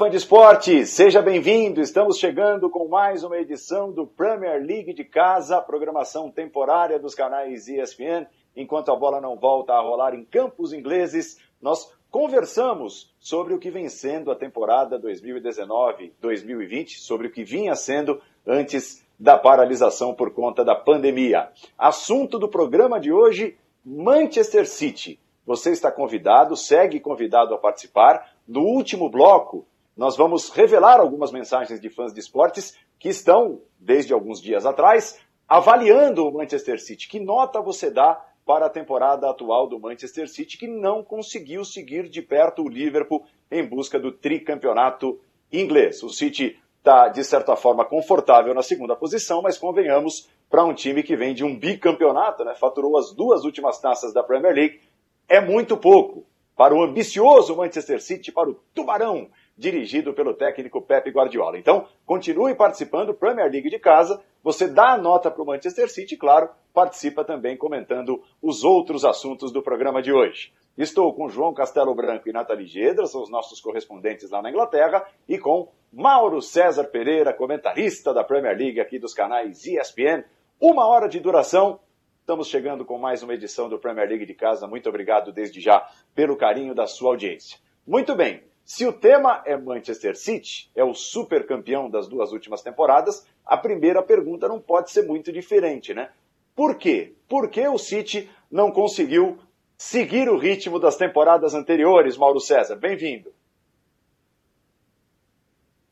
Fã de esporte, seja bem-vindo. Estamos chegando com mais uma edição do Premier League de casa, programação temporária dos canais ESPN. Enquanto a bola não volta a rolar em campos ingleses, nós conversamos sobre o que vem sendo a temporada 2019-2020, sobre o que vinha sendo antes da paralisação por conta da pandemia. Assunto do programa de hoje: Manchester City. Você está convidado, segue convidado a participar. No último bloco, nós vamos revelar algumas mensagens de fãs de esportes que estão, desde alguns dias atrás, avaliando o Manchester City. Que nota você dá para a temporada atual do Manchester City, que não conseguiu seguir de perto o Liverpool em busca do tricampeonato inglês? O City está, de certa forma, confortável na segunda posição, mas convenhamos, para um time que vem de um bicampeonato, né, faturou as duas últimas taças da Premier League, é muito pouco para o ambicioso Manchester City, para o Tubarão, dirigido pelo técnico Pep Guardiola. Então, continue participando, Premier League de casa, você dá a nota para o Manchester City, claro, participa também comentando os outros assuntos do programa de hoje. Estou com João Castelo Branco e Nathalie Gedra, são os nossos correspondentes lá na Inglaterra, e com Mauro César Pereira, comentarista da Premier League aqui dos canais ESPN. Uma hora de duração, Estamos chegando com mais uma edição do Premier League de casa. Muito obrigado desde já pelo carinho da sua audiência. Muito bem, se o tema é Manchester City, é o super campeão das duas últimas temporadas, a primeira pergunta não pode ser muito diferente, né? Por quê? Por que o City não conseguiu seguir o ritmo das temporadas anteriores, Mauro César? Bem-vindo.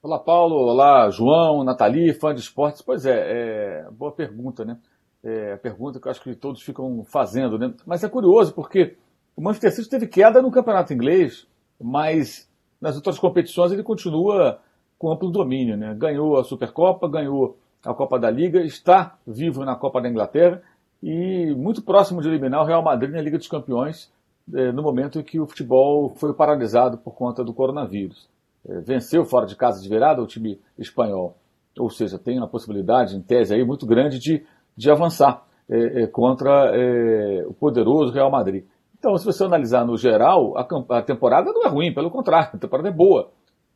Olá, Paulo. Olá, João, Nathalie, fã de esportes. Pois é, é boa pergunta, né? é, a pergunta que eu acho que todos ficam fazendo, né? Mas é curioso porque o Manchester City teve queda no campeonato inglês, mas nas outras competições ele continua com amplo domínio, né? Ganhou a Supercopa, ganhou a Copa da Liga, está vivo na Copa da Inglaterra e muito próximo de eliminar o Real Madrid na Liga dos Campeões é, no momento em que o futebol foi paralisado por conta do coronavírus. É, venceu fora de casa de virada o time espanhol, ou seja, tem uma possibilidade, em tese aí, muito grande de de avançar é, contra o poderoso Real Madrid. Então, se você analisar no geral, a, a temporada não é ruim, pelo contrário, a temporada é boa.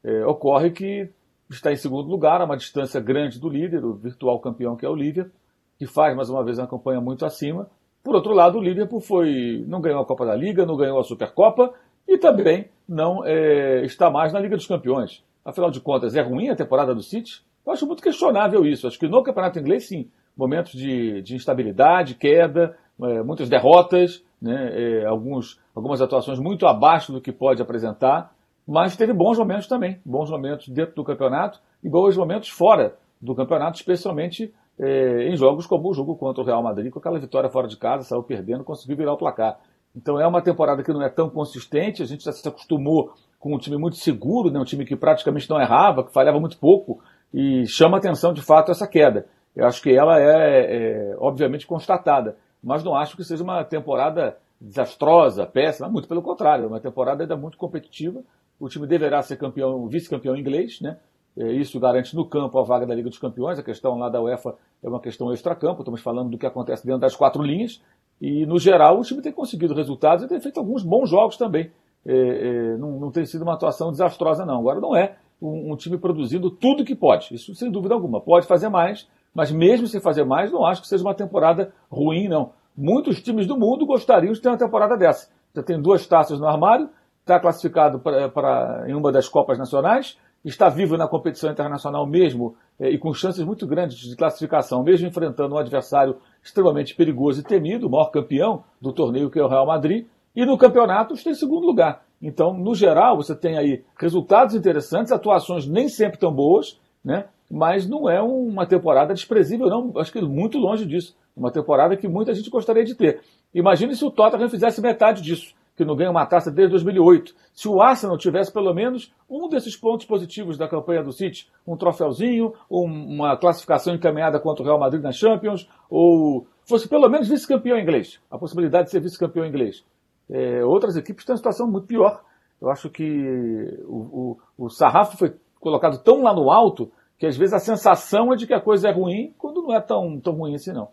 É, ocorre que está em segundo lugar, a uma distância grande do líder, o virtual campeão que é o Liverpool, que faz mais uma vez uma campanha muito acima. Por outro lado, o Liverpool foi, não ganhou a Copa da Liga, não ganhou a Supercopa e também não é, está mais na Liga dos Campeões. Afinal de contas, é ruim a temporada do City? Eu acho muito questionável isso. Acho que no Campeonato Inglês, sim momentos de, de instabilidade, queda, é, muitas derrotas, né, é, alguns, algumas atuações muito abaixo do que pode apresentar, mas teve bons momentos também, bons momentos dentro do campeonato e bons momentos fora do campeonato, especialmente é, em jogos como o jogo contra o Real Madrid, com aquela vitória fora de casa, saiu perdendo, conseguiu virar o placar. Então é uma temporada que não é tão consistente, a gente já se acostumou com um time muito seguro, né, um time que praticamente não errava, que falhava muito pouco, e chama atenção de fato essa queda. Eu acho que ela é, é, obviamente constatada, mas não acho que seja uma temporada desastrosa, péssima, muito pelo contrário, é uma temporada ainda muito competitiva. O time deverá ser campeão, vice-campeão inglês, né? É, isso garante no campo a vaga da Liga dos Campeões. A questão lá da UEFA é uma questão extra-campo, estamos falando do que acontece dentro das quatro linhas. E, no geral, o time tem conseguido resultados e tem feito alguns bons jogos também. É, é, não, não, tem sido uma atuação desastrosa, não. Agora, não é um, um time produzindo tudo que pode, isso sem dúvida alguma. Pode fazer mais, mas mesmo sem fazer mais, não acho que seja uma temporada ruim, não. Muitos times do mundo gostariam de ter uma temporada dessa. Já tem duas taças no armário, está classificado para em uma das Copas Nacionais, está vivo na competição internacional mesmo é, e com chances muito grandes de classificação, mesmo enfrentando um adversário extremamente perigoso e temido, o maior campeão do torneio que é o Real Madrid, e no campeonato está em segundo lugar. Então, no geral, você tem aí resultados interessantes, atuações nem sempre tão boas, né? Mas não é uma temporada desprezível, não. Acho que muito longe disso. Uma temporada que muita gente gostaria de ter. Imagine se o Tottenham fizesse metade disso, que não ganha uma taça desde 2008. Se o Arsenal tivesse pelo menos um desses pontos positivos da campanha do City, um troféuzinho, uma classificação encaminhada contra o Real Madrid na Champions, ou fosse pelo menos vice-campeão inglês, a possibilidade de ser vice-campeão inglês. É, outras equipes têm uma situação muito pior. Eu acho que o, o, o sarrafo foi colocado tão lá no alto que às vezes a sensação é de que a coisa é ruim, quando não é tão, tão ruim assim não.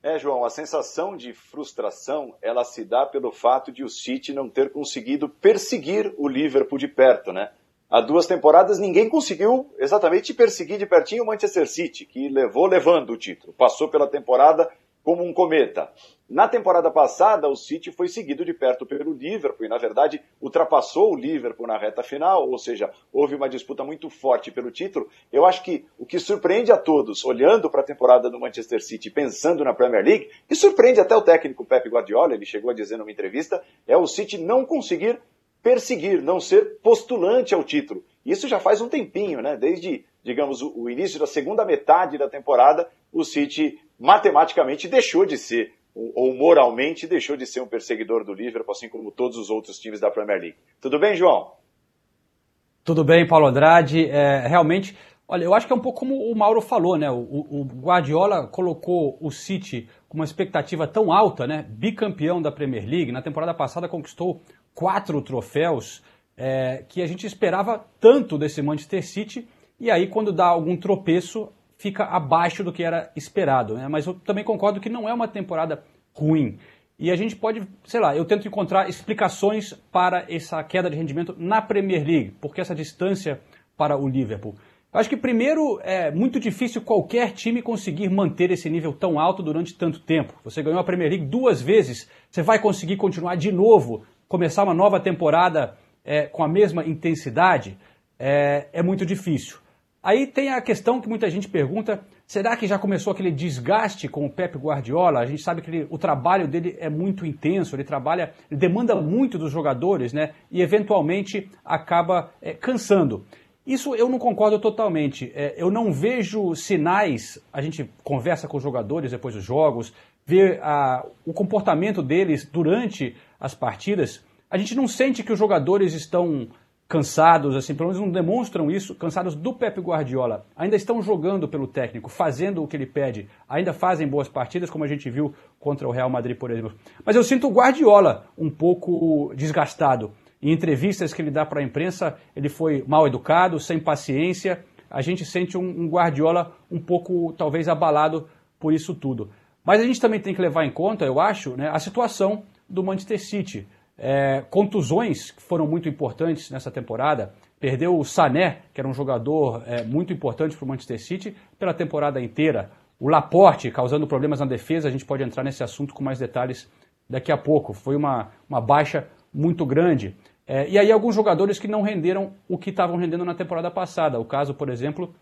É, João, a sensação de frustração ela se dá pelo fato de o City não ter conseguido perseguir o Liverpool de perto, né? Há duas temporadas ninguém conseguiu exatamente perseguir de pertinho o Manchester City, que levou levando o título. Passou pela temporada como um cometa. Na temporada passada, o City foi seguido de perto pelo Liverpool e, na verdade, ultrapassou o Liverpool na reta final, ou seja, houve uma disputa muito forte pelo título. Eu acho que o que surpreende a todos, olhando para a temporada do Manchester City, pensando na Premier League, e surpreende até o técnico Pep Guardiola, ele chegou a dizer numa entrevista, é o City não conseguir perseguir, não ser postulante ao título. Isso já faz um tempinho, né? Desde, digamos, o início da segunda metade da temporada, o City matematicamente deixou de ser ou moralmente deixou de ser um perseguidor do Liverpool, assim como todos os outros times da Premier League. Tudo bem, João? Tudo bem, Paulo Andrade. É, realmente, olha, eu acho que é um pouco como o Mauro falou, né? O, o, Guardiola colocou o City com uma expectativa tão alta, né? Bicampeão da Premier League. Na temporada passada conquistou quatro troféus é, que a gente esperava tanto desse Manchester City. E aí, quando dá algum tropeço, fica abaixo do que era esperado. Né? Mas eu também concordo que não é uma temporada ruim. E a gente pode, sei lá, eu tento encontrar explicações para essa queda de rendimento na Premier League, porque essa distância para o Liverpool. Eu acho que primeiro é muito difícil qualquer time conseguir manter esse nível tão alto durante tanto tempo. Você ganhou a Premier League duas vezes, você vai conseguir continuar de novo, começar uma nova temporada é, com a mesma intensidade? É, é muito difícil. Aí tem a questão que muita gente pergunta: será que já começou aquele desgaste com o Pep Guardiola? A gente sabe que ele, o trabalho dele é muito intenso, ele trabalha, ele demanda muito dos jogadores, né? E eventualmente acaba é, cansando. Isso eu não concordo totalmente. É, eu não vejo sinais. A gente conversa com os jogadores depois dos jogos, vê a, o comportamento deles durante as partidas. A gente não sente que os jogadores estão cansados, assim, pelo menos não demonstram isso, cansados do Pep Guardiola. Ainda estão jogando pelo técnico, fazendo o que ele pede, ainda fazem boas partidas, como a gente viu contra o Real Madrid, por exemplo. Mas eu sinto o Guardiola um pouco desgastado. Em entrevistas que ele dá para a imprensa, ele foi mal educado, sem paciência. A gente sente um, um Guardiola um pouco, talvez, abalado por isso tudo. Mas a gente também tem que levar em conta, eu acho, né, a situação do Manchester City. É, contusões que foram muito importantes nessa temporada. Perdeu o Sané, que era um jogador é, muito importante para o Manchester City, pela temporada inteira. O Laporte, causando problemas na defesa, a gente pode entrar nesse assunto com mais detalhes daqui a pouco. Foi uma, uma baixa muito grande. É, e aí alguns jogadores que não renderam o que estavam rendendo na temporada passada. O caso, por exemplo,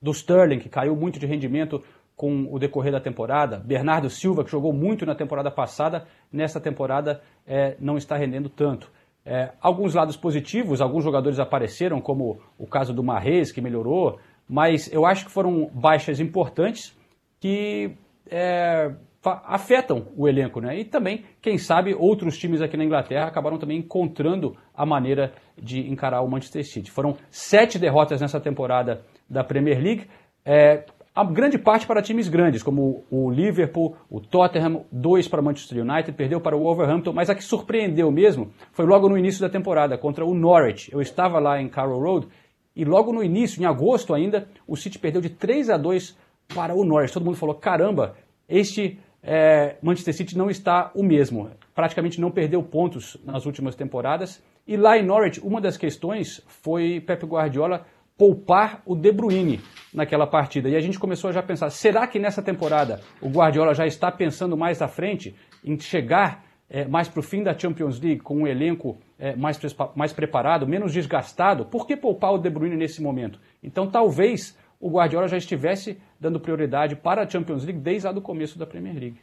do Sterling, que caiu muito de rendimento com o decorrer da temporada. Bernardo Silva, que jogou muito na temporada passada, nessa temporada é, não está rendendo tanto. É, alguns lados positivos, alguns jogadores apareceram, como o caso do Marrez, que melhorou, mas eu acho que foram baixas importantes que é, afetam o elenco, né? E também, quem sabe, outros times aqui na Inglaterra acabaram também encontrando a maneira de encarar o Manchester City. Foram sete derrotas nessa temporada da Premier League. É, a grande parte para times grandes, como o Liverpool, o Tottenham, dois para Manchester United, perdeu para o Wolverhampton, mas a que surpreendeu mesmo foi logo no início da temporada, contra o Norwich. Eu estava lá em Carroll Road e logo no início, em agosto ainda, o City perdeu de 3 a 2 para o Norwich. Todo mundo falou: caramba, este é, Manchester City não está o mesmo. Praticamente não perdeu pontos nas últimas temporadas. E lá em Norwich, uma das questões foi Pep Guardiola poupar o De Bruyne naquela partida. E a gente começou a já pensar, será que nessa temporada o Guardiola já está pensando mais à frente em chegar é, mais para o fim da Champions League com um elenco é, mais, mais preparado, menos desgastado? Por que poupar o De Bruyne nesse momento? Então talvez o Guardiola já estivesse dando prioridade para a Champions League desde lá do começo da Premier League.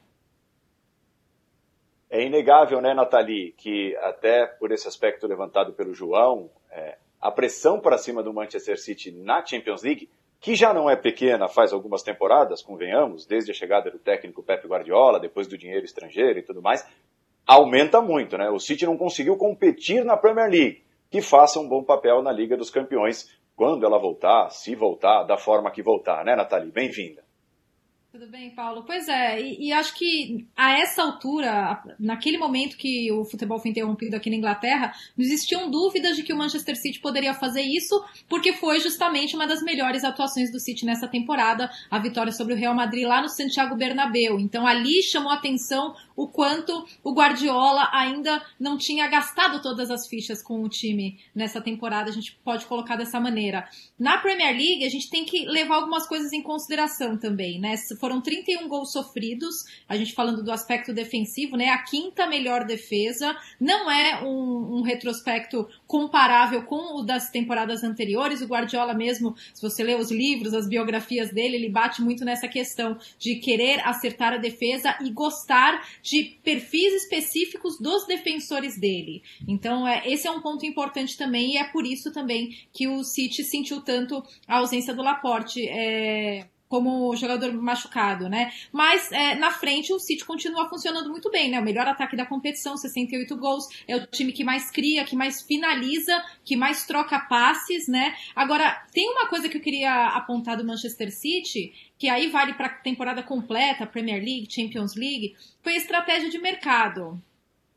É inegável, né, Nathalie, que até por esse aspecto levantado pelo João, é, a pressão para cima do Manchester City na Champions League, que já não é pequena faz algumas temporadas, convenhamos, desde a chegada do técnico Pep Guardiola, depois do dinheiro estrangeiro e tudo mais, aumenta muito, né? O City não conseguiu competir na Premier League, que faça um bom papel na Liga dos Campeões, quando ela voltar, se voltar, da forma que voltar, né, Nathalie? Bem-vinda. Tudo bem, Paulo? Pois é, e, e, acho que a essa altura, naquele momento que o futebol foi interrompido aqui na Inglaterra, não existiam dúvidas de que o Manchester City poderia fazer isso, porque foi justamente uma das melhores atuações do City nessa temporada, a vitória sobre o Real Madrid lá no Santiago Bernabéu. Então ali chamou atenção o quanto o Guardiola ainda não tinha gastado todas as fichas com o time nessa temporada, a gente pode colocar dessa maneira. Na Premier League, a gente tem que levar algumas coisas em consideração também, né? Foram 31 gols sofridos, a gente falando do aspecto defensivo, né? A quinta melhor defesa, não é um, um retrospecto comparável com o das temporadas anteriores. O Guardiola mesmo, se você lê os livros, as biografias dele, ele bate muito nessa questão de querer acertar a defesa e gostar de perfis específicos dos defensores dele. Então, é, esse é um ponto importante também e é por isso também que o City sentiu tanto a ausência do Laporte. É como jogador machucado, né? Mas é, na frente o City continua funcionando muito bem, né? O melhor ataque da competição, 68 gols, é o time que mais cria, que mais finaliza, que mais troca passes, né? Agora, tem uma coisa que eu queria apontar do Manchester City, que aí vale para a temporada completa, Premier League, Champions League, foi a estratégia de mercado.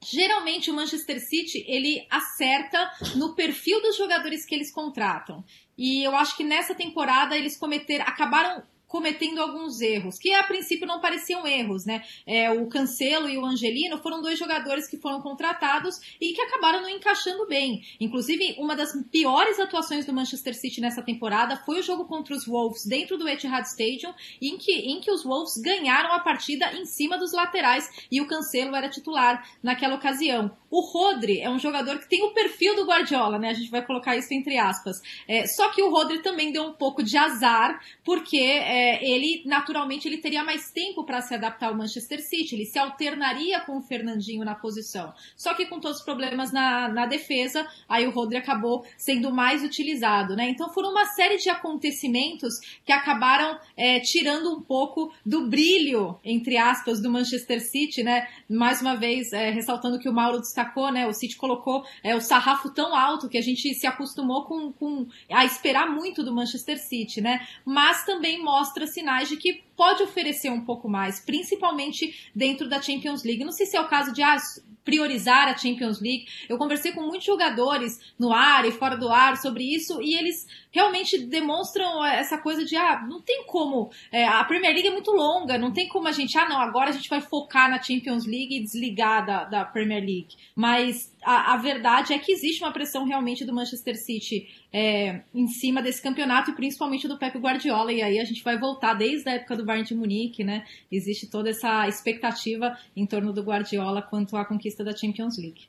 Geralmente o Manchester City ele acerta no perfil dos jogadores que eles contratam. E eu acho que nessa temporada eles cometeram, acabaram cometendo alguns erros, que a princípio não pareciam erros, né? É, o Cancelo e o Angelino foram dois jogadores que foram contratados e que acabaram não encaixando bem. Inclusive, uma das piores atuações do Manchester City nessa temporada foi o jogo contra os Wolves dentro do Etihad Stadium, em que, em que os Wolves ganharam a partida em cima dos laterais e o Cancelo era titular naquela ocasião. O Rodri é um jogador que tem o perfil do Guardiola, né? A gente vai colocar isso entre aspas. É, só que o Rodri também deu um pouco de azar, porque é, é, ele naturalmente ele teria mais tempo para se adaptar ao Manchester City, ele se alternaria com o Fernandinho na posição. Só que com todos os problemas na, na defesa, aí o Rodri acabou sendo mais utilizado, né? Então foram uma série de acontecimentos que acabaram é, tirando um pouco do brilho, entre aspas, do Manchester City, né? Mais uma vez, é, ressaltando que o Mauro destacou, né? O City colocou é, o sarrafo tão alto que a gente se acostumou com, com a esperar muito do Manchester City, né? Mas também mostra mostra sinais de que pode oferecer um pouco mais, principalmente dentro da Champions League. Não sei se é o caso de ah, priorizar a Champions League. Eu conversei com muitos jogadores no ar e fora do ar sobre isso e eles realmente demonstram essa coisa de ah, não tem como. É, a Premier League é muito longa, não tem como a gente, ah, não, agora a gente vai focar na Champions League e desligar da, da Premier League. Mas a, a verdade é que existe uma pressão realmente do Manchester City é, em cima desse campeonato e principalmente do Pep Guardiola. E aí a gente vai voltar desde a época do Bayern de Munique, né? Existe toda essa expectativa em torno do Guardiola quanto à conquista da Champions League.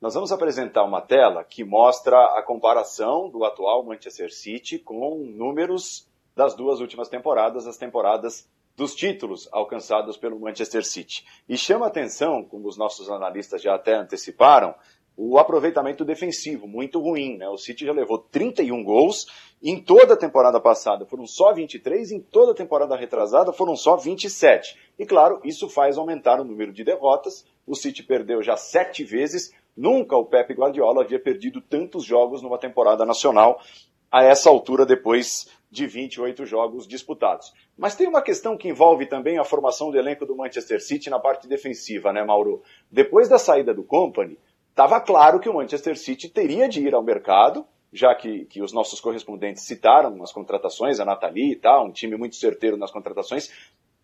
Nós vamos apresentar uma tela que mostra a comparação do atual Manchester City com números das duas últimas temporadas, as temporadas dos títulos alcançados pelo Manchester City. E chama atenção, como os nossos analistas já até anteciparam, o aproveitamento defensivo, muito ruim. Né? O City já levou 31 gols, em toda a temporada passada foram só 23, em toda a temporada retrasada foram só 27. E claro, isso faz aumentar o número de derrotas. O City perdeu já sete vezes, nunca o Pepe Guardiola havia perdido tantos jogos numa temporada nacional a essa altura depois de 28 jogos disputados. Mas tem uma questão que envolve também a formação do elenco do Manchester City na parte defensiva, né, Mauro? Depois da saída do Company, estava claro que o Manchester City teria de ir ao mercado, já que, que os nossos correspondentes citaram as contratações, a Nathalie e tal, um time muito certeiro nas contratações,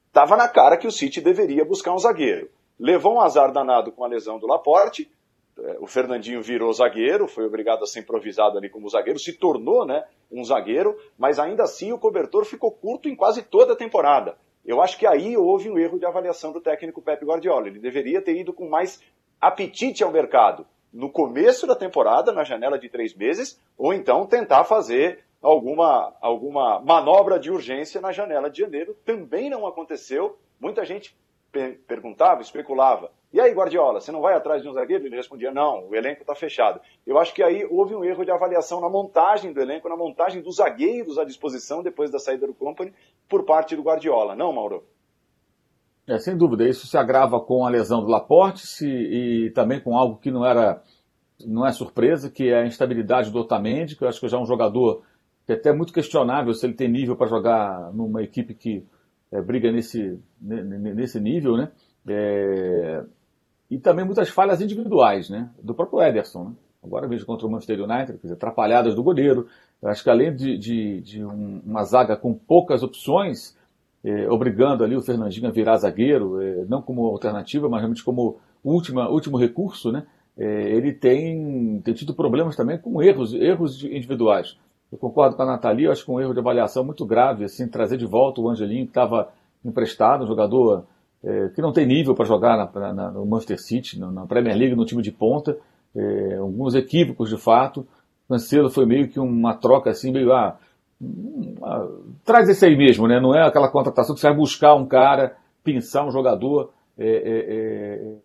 estava na cara que o City deveria buscar um zagueiro. Levou um azar danado com a lesão do Laporte, é, o Fernandinho virou zagueiro, foi obrigado a ser improvisado ali como zagueiro, se tornou né, um zagueiro, mas ainda assim o cobertor ficou curto em quase toda a temporada. Eu acho que aí houve um erro de avaliação do técnico Pep Guardiola. Ele deveria ter ido com mais apetite ao mercado no começo da temporada, na janela de três meses, ou então tentar fazer alguma, alguma manobra de urgência na janela de janeiro. Também não aconteceu. Muita gente perguntava, especulava. E aí, Guardiola, você não vai atrás de um zagueiro? Ele respondia, não, o elenco está fechado. Eu acho que aí houve um erro de avaliação na montagem do elenco, na montagem dos zagueiros à disposição depois da saída do Company por parte do Guardiola. Não, Mauro? É, sem dúvida, isso se agrava com a lesão do Laporte se, e também com algo que não era não é surpresa, que é a instabilidade do Otamendi, que eu acho que já é um jogador que é até muito questionável se ele tem nível para jogar numa equipe que é, briga nesse, nesse nível, né? É, e também muitas falhas individuais, né? Do próprio Ederson, né? Agora vejo contra o Manchester United, dizer, atrapalhadas do goleiro. Eu acho que além de, de, de um, uma zaga com poucas opções, é, obrigando ali o Fernandinho a virar zagueiro, é, não como alternativa, mas realmente como última, último recurso, né? É, ele tem, tem tido problemas também com erros, erros individuais. Eu concordo com a Nathalie, acho que um erro de avaliação muito grave, assim, trazer de volta o Angelinho, que estava emprestado, um jogador é, que não tem nível para jogar na, na, no Manchester City, na, na, Premier League, no time de ponta, é, alguns equívocos de fato. Cancelo foi meio que uma troca assim, meio, ah, traz esse aí mesmo, né? Não é aquela contratação que você vai buscar um cara, pensar um jogador, é, é, é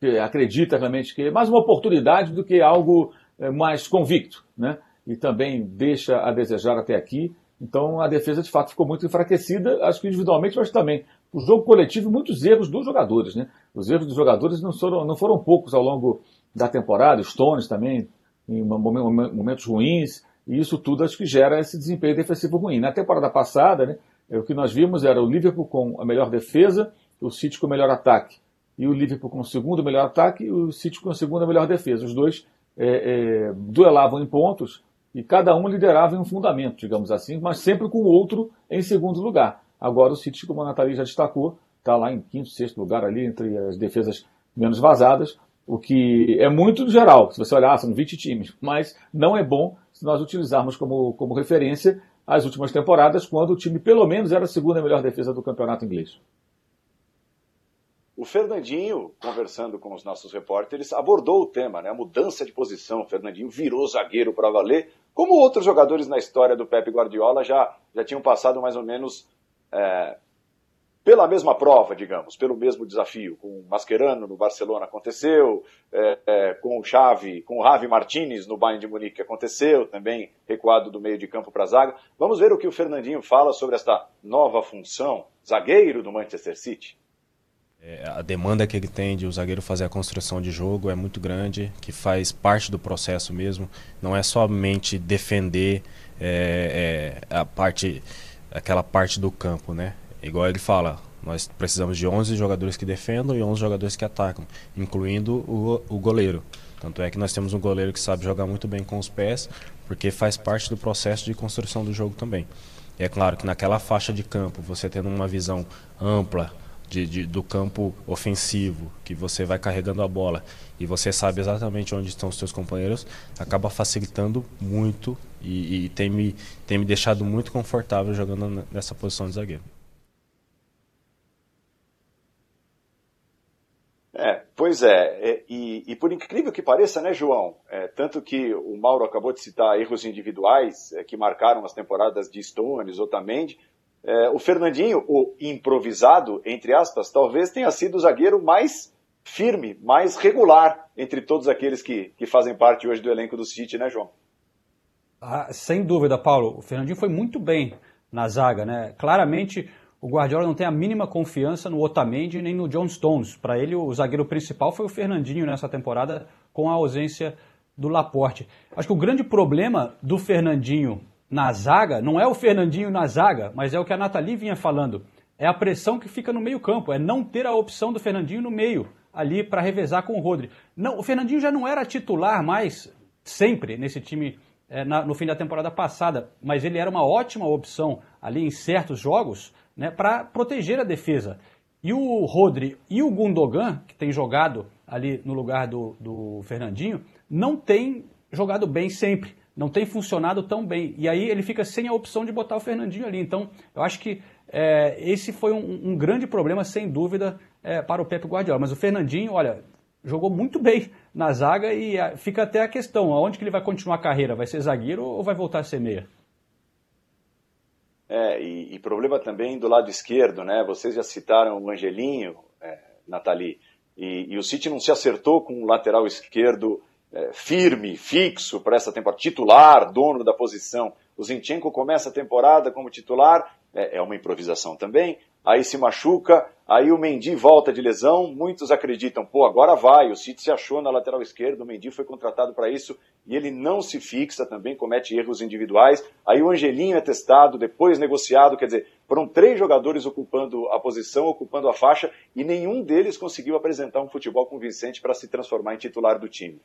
que acredita realmente que é mais uma oportunidade do que algo é, mais convicto, né? E também deixa a desejar até aqui. Então a defesa de fato ficou muito enfraquecida, acho que individualmente, mas também o jogo coletivo, muitos erros dos jogadores, né? Os erros dos jogadores não foram, não foram poucos ao longo da temporada, Stones também, em momentos ruins, e isso tudo acho que gera esse desempenho defensivo ruim. Na temporada passada, né, o que nós vimos era o Liverpool com a melhor defesa, o City com o melhor ataque, e o Liverpool com o segundo melhor ataque e o City com a segunda melhor defesa. Os dois é, é, duelavam em pontos e cada um liderava em um fundamento, digamos assim, mas sempre com o outro em segundo lugar. Agora o City, como a Nathalie já destacou, está lá em quinto, sexto lugar ali entre as defesas menos vazadas, o que é muito geral, se você olhar, são 20 times, mas não é bom se nós utilizarmos como, como referência as últimas temporadas, quando o time pelo menos era a segunda melhor defesa do campeonato inglês. O Fernandinho, conversando com os nossos repórteres, abordou o tema, né? A mudança de posição. O Fernandinho virou zagueiro para valer, como outros jogadores na história do Pepe Guardiola já, já tinham passado mais ou menos é, pela mesma prova, digamos, pelo mesmo desafio. Com o Mascherano no Barcelona aconteceu, é, é, com o Xavi, com o Javi Martinez no Bayern de Munique aconteceu, também recuado do meio de campo para a zaga. Vamos ver o que o Fernandinho fala sobre esta nova função, zagueiro do Manchester City. É, a demanda que ele tem de o zagueiro fazer a construção de jogo é muito grande, que faz parte do processo mesmo. Não é somente defender é, é, a parte, aquela parte do campo, né? Igual ele fala, nós precisamos de 11 jogadores que defendam e 11 jogadores que atacam, incluindo o, o goleiro. Tanto é que nós temos um goleiro que sabe jogar muito bem com os pés, porque faz parte do processo de construção do jogo também. E é claro que naquela faixa de campo, você tendo uma visão ampla, de, de, do campo ofensivo, que você vai carregando a bola e você sabe exatamente onde estão os seus companheiros, acaba facilitando muito e, e tem, me, tem me deixado muito confortável jogando nessa posição de zagueiro. É, pois é, e, e, por incrível que pareça, né, João? É, tanto que o Mauro acabou de citar erros individuais é, que marcaram as temporadas de Stones, Otamendi, é, o Fernandinho, o improvisado, entre aspas, talvez tenha sido o zagueiro mais firme, mais regular entre todos aqueles que, que fazem parte hoje do elenco do City, né, João? Ah, sem dúvida, Paulo. O Fernandinho foi muito bem na zaga, né? Claramente o Guardiola não tem a mínima confiança no Otamendi nem no John Stones. Para ele, o zagueiro principal foi o Fernandinho nessa temporada, com a ausência do Laporte. Acho que o grande problema do Fernandinho na zaga, não é o Fernandinho na zaga, mas é o que a Nathalie vinha falando. É a pressão que fica no meio-campo, é não ter a opção do Fernandinho no meio, ali para revezar com o Rodri. Não, o Fernandinho já não era titular mais sempre nesse time é, na, no fim da temporada passada, mas ele era uma ótima opção ali em certos jogos né, para proteger a defesa. E o Rodri e o Gundogan, que tem jogado ali no lugar do, do Fernandinho, não tem jogado bem sempre não tem funcionado tão bem. E aí ele fica sem a opção de botar o Fernandinho ali. Então, eu acho que é, esse foi um, um, grande problema, sem dúvida, é, para o Pepe Guardiola. Mas o Fernandinho, olha, jogou muito bem na zaga e a, fica até a questão, aonde que ele vai continuar a carreira? Vai ser zagueiro ou vai voltar a ser meia? É, e, e problema também do lado esquerdo, né? Vocês já citaram o Angelinho, é, Nathalie, e, e o City não se acertou com o lateral esquerdo é, firme, fixo para essa temporada, titular, dono da posição. O Zinchenko começa a temporada como titular, é, é uma improvisação também, aí se machuca, aí o Mendy volta de lesão, muitos acreditam, pô, agora vai, o City se achou na lateral esquerda, o Mendy foi contratado para isso e ele não se fixa também, comete erros individuais, aí o Angelinho é testado, depois negociado, quer dizer, foram três jogadores ocupando a posição, ocupando a faixa e nenhum deles conseguiu apresentar um futebol convincente para se transformar em titular do time.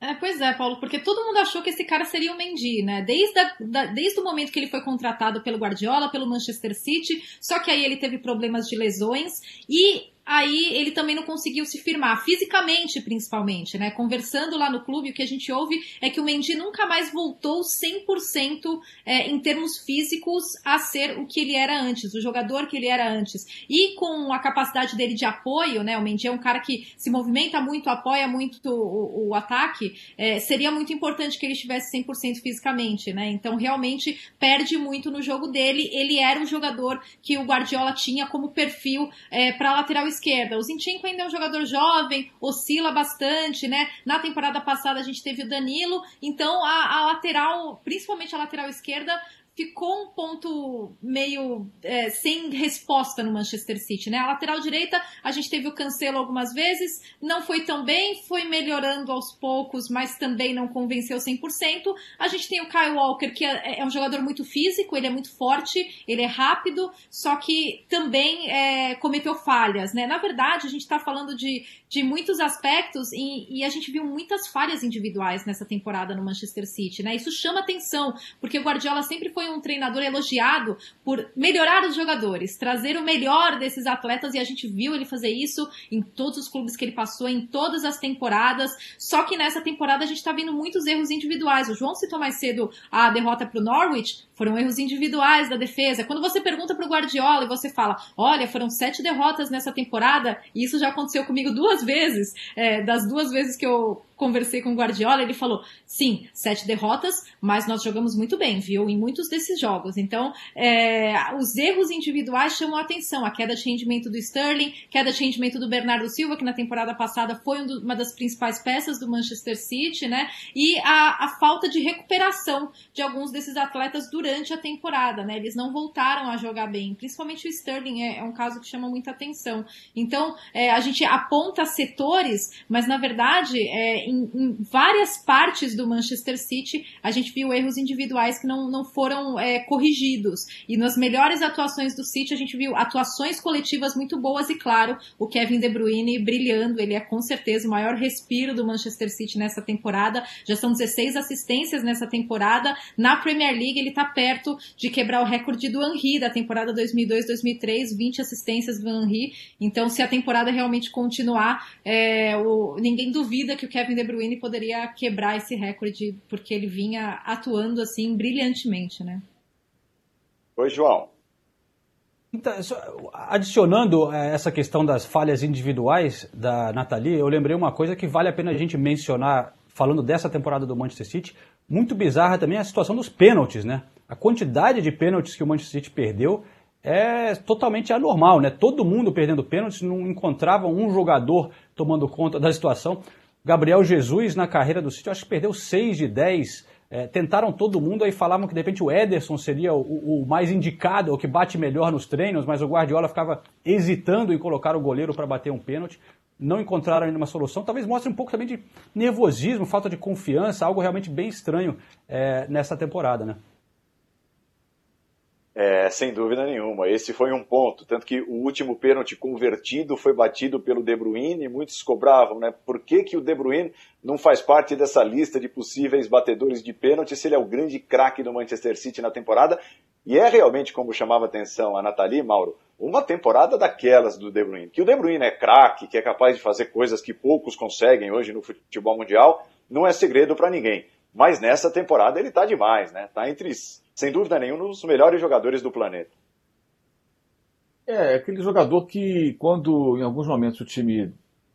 É, pois é, Paulo, porque todo mundo achou que esse cara seria o Mendy, né? Desde, a, da, desde o momento que ele foi contratado pelo Guardiola, pelo Manchester City, só que aí ele teve problemas de lesões e aí ele também não conseguiu se firmar, fisicamente principalmente, né? Conversando lá no clube, o que a gente ouve é que o Mendy nunca mais voltou 100% é, em termos físicos a ser o que ele era antes, o jogador que ele era antes. E com a capacidade dele de apoio, né? O Mendy é um cara que se movimenta muito, apoia muito o, o ataque, é, seria muito importante que ele estivesse 100% fisicamente, né? Então realmente perde muito no jogo dele. Ele era um jogador que o Guardiola tinha como perfil é, para lateral esquerda esquerda. O Zinchenko ainda é um jogador jovem, oscila bastante, né? Na temporada passada a gente teve o Danilo, então a, a lateral, principalmente a lateral esquerda, ficou um ponto meio é, sem resposta no Manchester City, né? A lateral direita, a gente teve o Cancelo algumas vezes, não foi tão bem, foi melhorando aos poucos, mas também não convenceu 100%. A gente tem o Kyle Walker, que é, é um jogador muito físico, ele é muito forte, ele é rápido, só que também é, cometeu falhas, né? Na verdade, a gente está falando de, de muitos aspectos e, e, a gente viu muitas falhas individuais nessa temporada no Manchester City, né? Isso chama atenção, porque o Guardiola sempre foi um treinador elogiado por melhorar os jogadores, trazer o melhor desses atletas e a gente viu ele fazer isso em todos os clubes que ele passou, em todas as temporadas. Só que nessa temporada a gente está vendo muitos erros individuais. O João citou mais cedo a derrota para o Norwich, foram erros individuais da defesa. Quando você pergunta para o Guardiola e você fala, olha, foram sete derrotas nessa temporada, e isso já aconteceu comigo duas vezes, é, das duas vezes que eu conversei com o Guardiola, ele falou: sim, sete derrotas, mas nós jogamos muito bem, viu? Em muitos desses jogos. Então, é, os erros individuais chamam a atenção. A queda de rendimento do Sterling, queda de rendimento do Bernardo Silva, que na temporada passada foi uma das principais peças do Manchester City, né? E a, a falta de recuperação de alguns desses atletas durante a temporada, né? Eles não voltaram a jogar bem. Principalmente o Sterling é, é um caso que chama muita atenção. Então, é, a gente aponta setores, mas na verdade, é, em, em, várias partes do Manchester City, a gente viu erros individuais que não, não foram é, corrigidos. E nas melhores atuações do City, a gente viu atuações coletivas muito boas e, claro, o Kevin De Bruyne brilhando. Ele é com certeza o maior respiro do Manchester City nessa temporada. Já são 16 assistências nessa temporada. Na Premier League, ele está perto de quebrar o recorde do Henry da temporada 2002-2003, 20 assistências do Henry. Então, se a temporada realmente continuar, é, o, ninguém duvida que o Kevin de Bruyne poderia quebrar esse recorde porque ele vinha atuando assim brilhantemente, né? Oi, João. Então, adicionando é, essa questão das falhas individuais da Nathalie, eu lembrei uma coisa que vale a pena a gente mencionar, falando dessa temporada do Manchester City, muito bizarra também a situação dos pênaltis, né? A quantidade de pênaltis que o Manchester City perdeu é totalmente anormal, né? Todo mundo perdendo pênaltis, não encontrava um jogador tomando conta da situação. Gabriel Jesus, na carreira do City, acho que perdeu 6 de 10. É, tentaram todo mundo, aí falavam que de repente o Ederson seria o, o, mais indicado, o que bate melhor nos treinos, mas o Guardiola ficava hesitando em colocar o goleiro para bater um pênalti. Não encontraram ainda uma solução. Talvez mostre um pouco também de nervosismo, falta de confiança, algo realmente bem estranho é, nessa temporada, né? É, sem dúvida nenhuma. Esse foi um ponto. Tanto que o último pênalti convertido foi batido pelo De Bruyne. Muitos cobravam, né? Por que, que o De Bruyne não faz parte dessa lista de possíveis batedores de pênalti se ele é o grande craque do Manchester City na temporada? E é realmente, como chamava atenção a Nathalie, Mauro, uma temporada daquelas do De Bruyne. Que o De Bruyne é craque, que é capaz de fazer coisas que poucos conseguem hoje no futebol mundial, não é segredo para ninguém. Mas nessa temporada ele está demais, né? Está entre sem dúvida nenhuma, um dos melhores jogadores do planeta. É, aquele jogador que, quando em alguns momentos o time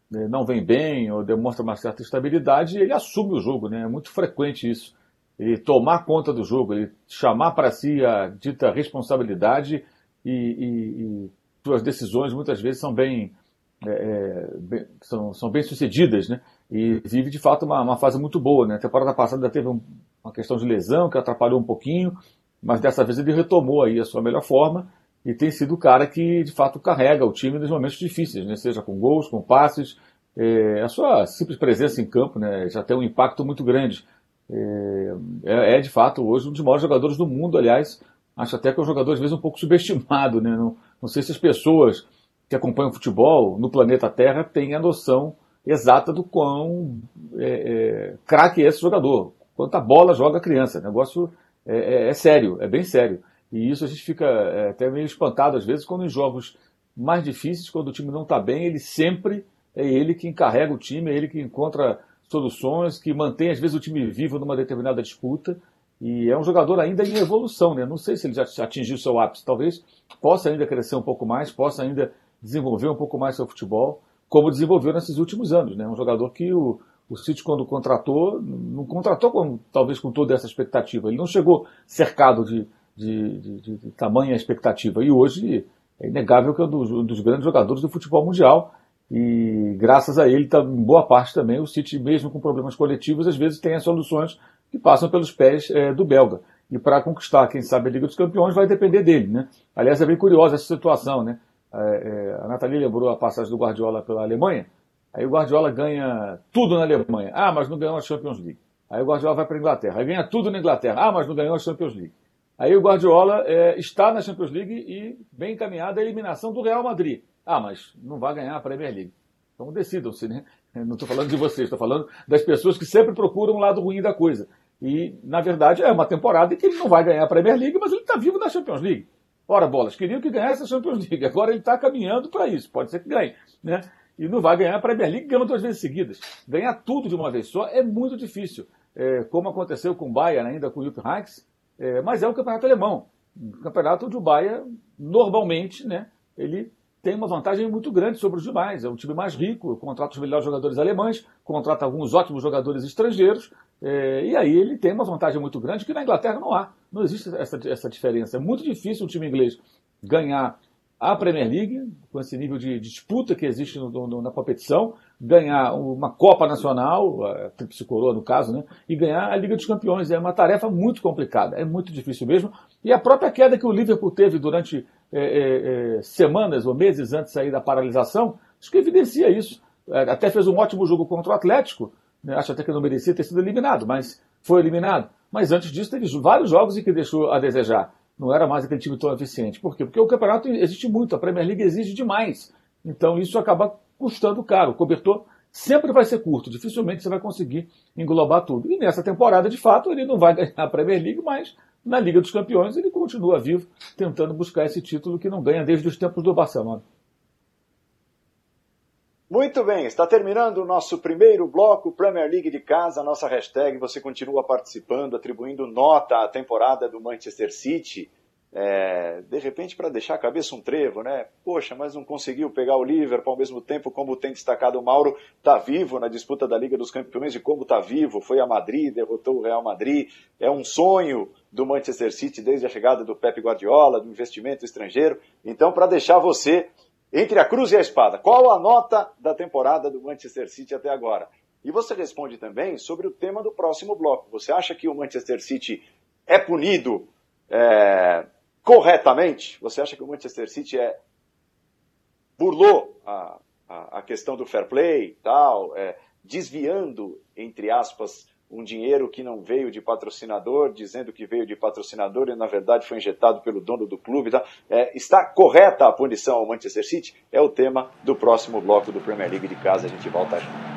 né, não vem bem ou demonstra uma certa estabilidade, ele assume o jogo, né? É muito frequente isso. Ele tomar conta do jogo, ele chamar para si a dita responsabilidade e, e, e suas decisões muitas vezes são bem, é, é, bem, são, são bem sucedidas, né? E vive de fato uma, uma fase muito boa, né? A temporada passada teve um, uma questão de lesão que atrapalhou um pouquinho, mas dessa vez ele retomou aí a sua melhor forma e tem sido o cara que, de fato, carrega o time nos momentos difíceis, né? seja com gols, com passes. É, a sua simples presença em campo né, já tem um impacto muito grande. É, é, é, de fato, hoje, um dos maiores jogadores do mundo, aliás. Acho até que é um jogador, às vezes, um pouco subestimado. Né? Não, não sei se as pessoas que acompanham o futebol no planeta Terra têm a noção exata do quão é, é, craque é esse jogador. Quanta bola joga a criança. O negócio é, é, é sério, é bem sério. E isso a gente fica é, até meio espantado às vezes quando em jogos mais difíceis, quando o time não está bem, ele sempre é ele que encarrega o time, é ele que encontra soluções, que mantém às vezes o time vivo numa determinada disputa. E é um jogador ainda em evolução, né? Não sei se ele já atingiu seu ápice, talvez possa ainda crescer um pouco mais, possa ainda desenvolver um pouco mais seu futebol, como desenvolveu nesses últimos anos, né? Um jogador que o, o City, quando contratou, não contratou com, talvez com toda essa expectativa. Ele não chegou cercado de, de, de, de tamanha expectativa. E hoje é inegável que é um dos, um dos, grandes jogadores do futebol mundial. E graças a ele, tá, em boa parte também, o City, mesmo com problemas coletivos, às vezes tem as soluções que passam pelos pés é, do belga. E para conquistar, quem sabe, a Liga dos Campeões vai depender dele. Né? Aliás, é bem curiosa essa situação. Né? É, é, a Nathalie lembrou a passagem do Guardiola pela Alemanha. Aí o Guardiola ganha tudo na Alemanha. Ah, mas não ganhou a Champions League. Aí o Guardiola vai para a Inglaterra. Aí ganha tudo na Inglaterra. Ah, mas não ganhou a Champions League. Aí o Guardiola é, está na Champions League e bem encaminhada a eliminação do Real Madrid. Ah, mas não vai ganhar a Premier League. Então decidam-se, né? Não estou falando de vocês, estou falando das pessoas que sempre procuram o lado ruim da coisa. E, na verdade, é uma temporada em que ele não vai ganhar a Premier League, mas ele está vivo na Champions League. Ora, bolas, queriam que ganhasse a Champions League. Agora ele está caminhando para isso. Pode ser que ganhe, né? E não vai ganhar a Premier League ganhando duas vezes seguidas. Ganhar tudo de uma vez só é muito difícil. É, como aconteceu com o Bayern ainda com o Jupp Heynckes, é, mas é o campeonato alemão. O campeonato onde o Bayern, normalmente, né, ele tem uma vantagem muito grande sobre os demais. É um time mais rico, contrata os melhores jogadores alemães, contrata alguns ótimos jogadores estrangeiros, é, e aí ele tem uma vantagem muito grande que na Inglaterra não há. Não existe essa, essa diferença. É muito difícil um time inglês ganhar a Premier League, com esse nível de disputa que existe no, no, na competição, ganhar uma Copa Nacional, a Tríplice Coroa no caso, né, e ganhar a Liga dos Campeões. É uma tarefa muito complicada, é muito difícil mesmo. E a própria queda que o Liverpool teve durante é, é, é semanas ou meses antes sair da paralisação, acho que evidencia isso. É, até fez um ótimo jogo contra o Atlético, acho até que não merecia ter sido eliminado, mas foi eliminado. Mas antes disso, teve vários jogos em que deixou a desejar não era mais aquele time tão eficiente. Por quê? Porque o campeonato existe muito, a Premier League exige demais. Então isso acaba custando caro. O cobertor sempre vai ser curto, dificilmente você vai conseguir englobar tudo. E nessa temporada, de fato, ele não vai ganhar a Premier League, mas na Liga dos Campeões ele continua vivo, tentando buscar esse título que não ganha desde os tempos do Barcelona. Muito bem, está terminando o nosso primeiro bloco Premier League de casa, a nossa hashtag. Você continua participando, atribuindo nota à temporada do Manchester City. É, de repente, para deixar a cabeça um trevo, né? Poxa, mas não conseguiu pegar o Liverpool ao mesmo tempo, como tem destacado o Mauro, está vivo na disputa da Liga dos Campeões e como está vivo, foi a Madrid, derrotou o Real Madrid. É um sonho do Manchester City desde a chegada do Pep Guardiola, do investimento estrangeiro. Então, para deixar você entre a cruz e a espada, qual a nota da temporada do Manchester City até agora? E você responde também sobre o tema do próximo bloco. Você acha que o Manchester City é punido é, corretamente? Você acha que o Manchester City é burlou a, a, a questão do fair play, tal, é, desviando entre aspas um dinheiro que não veio de patrocinador, dizendo que veio de patrocinador e na verdade foi injetado pelo dono do clube. Tá? É, está correta a punição ao Manchester City? É o tema do próximo bloco do Premier League de casa. A gente volta já.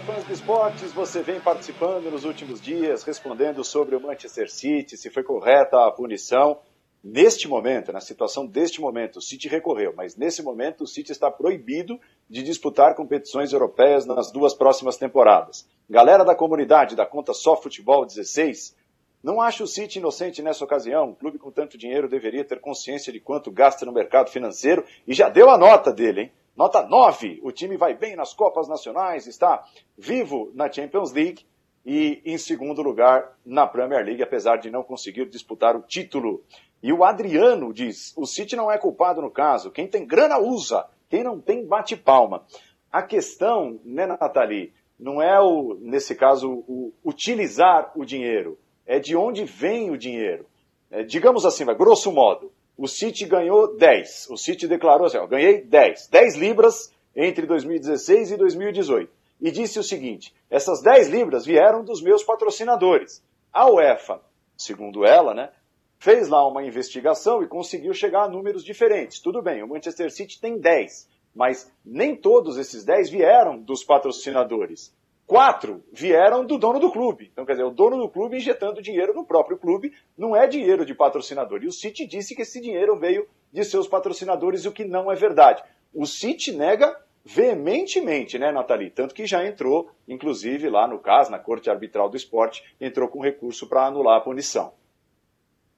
Fãs de esportes. Você vem participando nos últimos dias, respondendo sobre o Manchester City, se foi correta a punição. Neste momento, na situação deste momento, o City recorreu, mas nesse momento o City está proibido de disputar competições europeias nas duas próximas temporadas. Galera da comunidade da conta Só Futebol 16, não acho o City inocente nessa ocasião. Um clube com tanto dinheiro deveria ter consciência de quanto gasta no mercado financeiro e já deu a nota dele, hein? Nota 9. O time vai bem nas Copas Nacionais, está vivo na Champions League e em segundo lugar na Premier League, apesar de não conseguir disputar o título. E o Adriano diz: o City não é culpado no caso. Quem tem grana usa, quem não tem bate palma. A questão, né, Nathalie, não é o, nesse caso, o utilizar o dinheiro, é de onde vem o dinheiro. É, digamos assim, vai, grosso modo, o City ganhou 10. O City declarou assim: ó, ganhei 10. 10 libras entre 2016 e 2018 e disse o seguinte: essas 10 libras vieram dos meus patrocinadores. A UEFA, segundo ela, né, fez lá uma investigação e conseguiu chegar a números diferentes. Tudo bem, o Manchester City tem 10, mas nem todos esses 10 vieram dos patrocinadores. Quatro vieram do dono do clube. Então, quer dizer, o dono do clube injetando dinheiro no próprio clube não é dinheiro de patrocinador. E o City disse que esse dinheiro veio de seus patrocinadores, o que não é verdade. O City nega veementemente, né, Nathalie? Tanto que já entrou, inclusive, lá no caso, na Corte Arbitral do Esporte, entrou com recurso para anular a punição.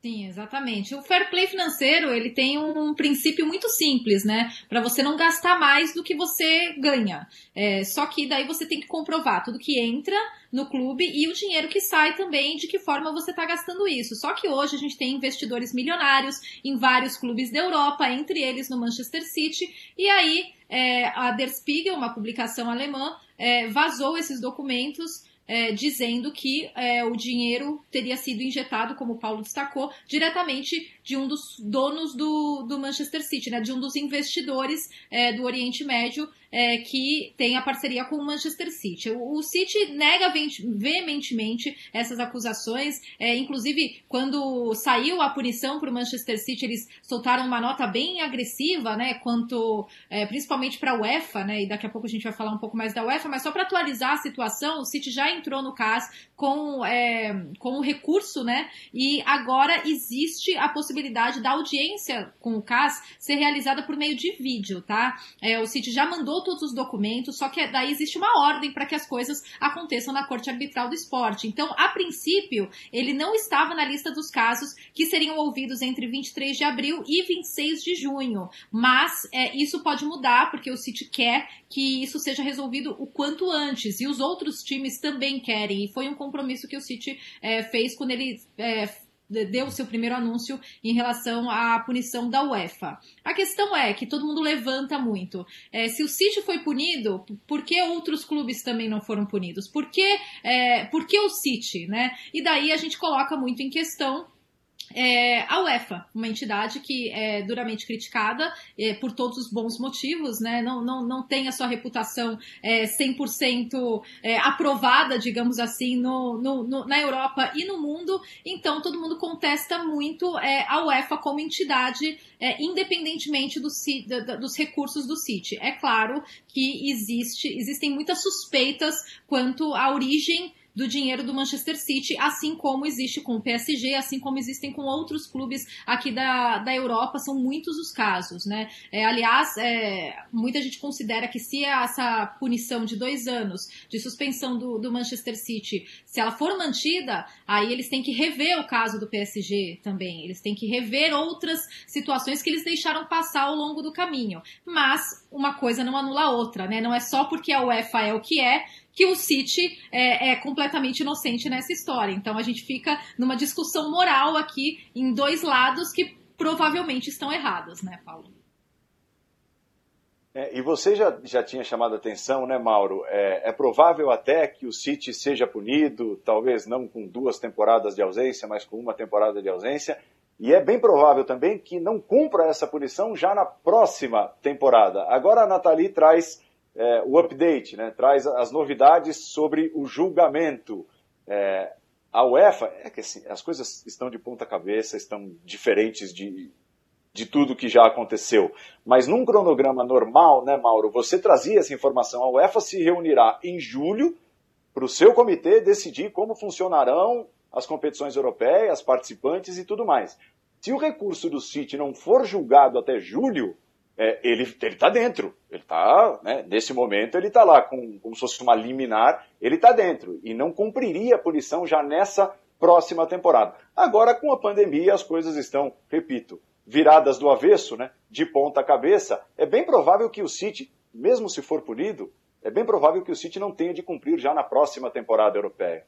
Sim, exatamente. O fair play financeiro, ele tem um princípio muito simples, né? Para você não gastar mais do que você ganha. É, só que daí você tem que comprovar tudo que entra no clube e o dinheiro que sai também, de que forma você está gastando isso. Só que hoje a gente tem investidores milionários em vários clubes da Europa, entre eles no Manchester City, e aí é, a Der Spiegel, uma publicação alemã, é, vazou esses documentos é, dizendo que é, o dinheiro teria sido injetado, como o Paulo destacou, diretamente de um dos donos do, do Manchester City, né, de um dos investidores é, do Oriente Médio é, que tem a parceria com o Manchester City. O, o City nega veementemente essas acusações, é, inclusive quando saiu a punição para o Manchester City, eles soltaram uma nota bem agressiva, né, quanto é, principalmente para a UEFA, né, e daqui a pouco a gente vai falar um pouco mais da UEFA, mas só para atualizar a situação, o City já entrou no CAS com, é, com o recurso, né, e agora existe a possibilidade da audiência com o CAS ser realizada por meio de vídeo, tá? É, o City já mandou todos os documentos, só que daí existe uma ordem para que as coisas aconteçam na Corte Arbitral do Esporte. Então, a princípio, ele não estava na lista dos casos que seriam ouvidos entre 23 de abril e 26 de junho. Mas é, isso pode mudar, porque o City quer que isso seja resolvido o quanto antes. E os outros times também querem. E foi um compromisso que o City é, fez quando ele é, deu o seu primeiro anúncio em relação à punição da UEFA. A questão é que todo mundo levanta muito. É, se o City foi punido, por que outros clubes também não foram punidos? Por que, é, por que o City, né? E daí a gente coloca muito em questão é, a UEFA, uma entidade que é duramente criticada é, por todos os bons motivos, né? não, não, não tem a sua reputação é, 100% é, aprovada, digamos assim, no, no, no, na Europa e no mundo, então todo mundo contesta muito é, a UEFA como entidade, é, independentemente do, do, dos recursos do City. É claro que existe, existem muitas suspeitas quanto à origem do dinheiro do Manchester City, assim como existe com o PSG, assim como existem com outros clubes aqui da, da Europa, são muitos os casos, né? É, aliás, é, muita gente considera que se essa punição de dois anos de suspensão do, do Manchester City, se ela for mantida, aí eles têm que rever o caso do PSG também, eles têm que rever outras situações que eles deixaram passar ao longo do caminho. Mas uma coisa não anula a outra, né? Não é só porque a UEFA é o que é que o City é, é, completamente inocente nessa história. Então a gente fica numa discussão moral aqui em dois lados que provavelmente estão errados, né, Paulo? É, e você já, já tinha chamado a atenção, né, Mauro? É, é, provável até que o City seja punido, talvez não com duas temporadas de ausência, mas com uma temporada de ausência. E é bem provável também que não cumpra essa punição já na próxima temporada. Agora a Nathalie traz é, o update, né, traz as novidades sobre o julgamento. É, a UEFA, é que assim, as coisas estão de ponta cabeça, estão diferentes de, de tudo que já aconteceu. Mas num cronograma normal, né, Mauro, você trazia essa informação. A UEFA se reunirá em julho para o seu comitê decidir como funcionarão as competições europeias, participantes e tudo mais. Se o recurso do City não for julgado até julho, é, ele está dentro. Ele está, né, nesse momento, ele está lá, com, como se fosse uma liminar, ele está dentro. E não cumpriria a punição já nessa próxima temporada. Agora, com a pandemia, as coisas estão, repito, viradas do avesso, né, de ponta cabeça. É bem provável que o City, mesmo se for punido, é bem provável que o City não tenha de cumprir já na próxima temporada europeia.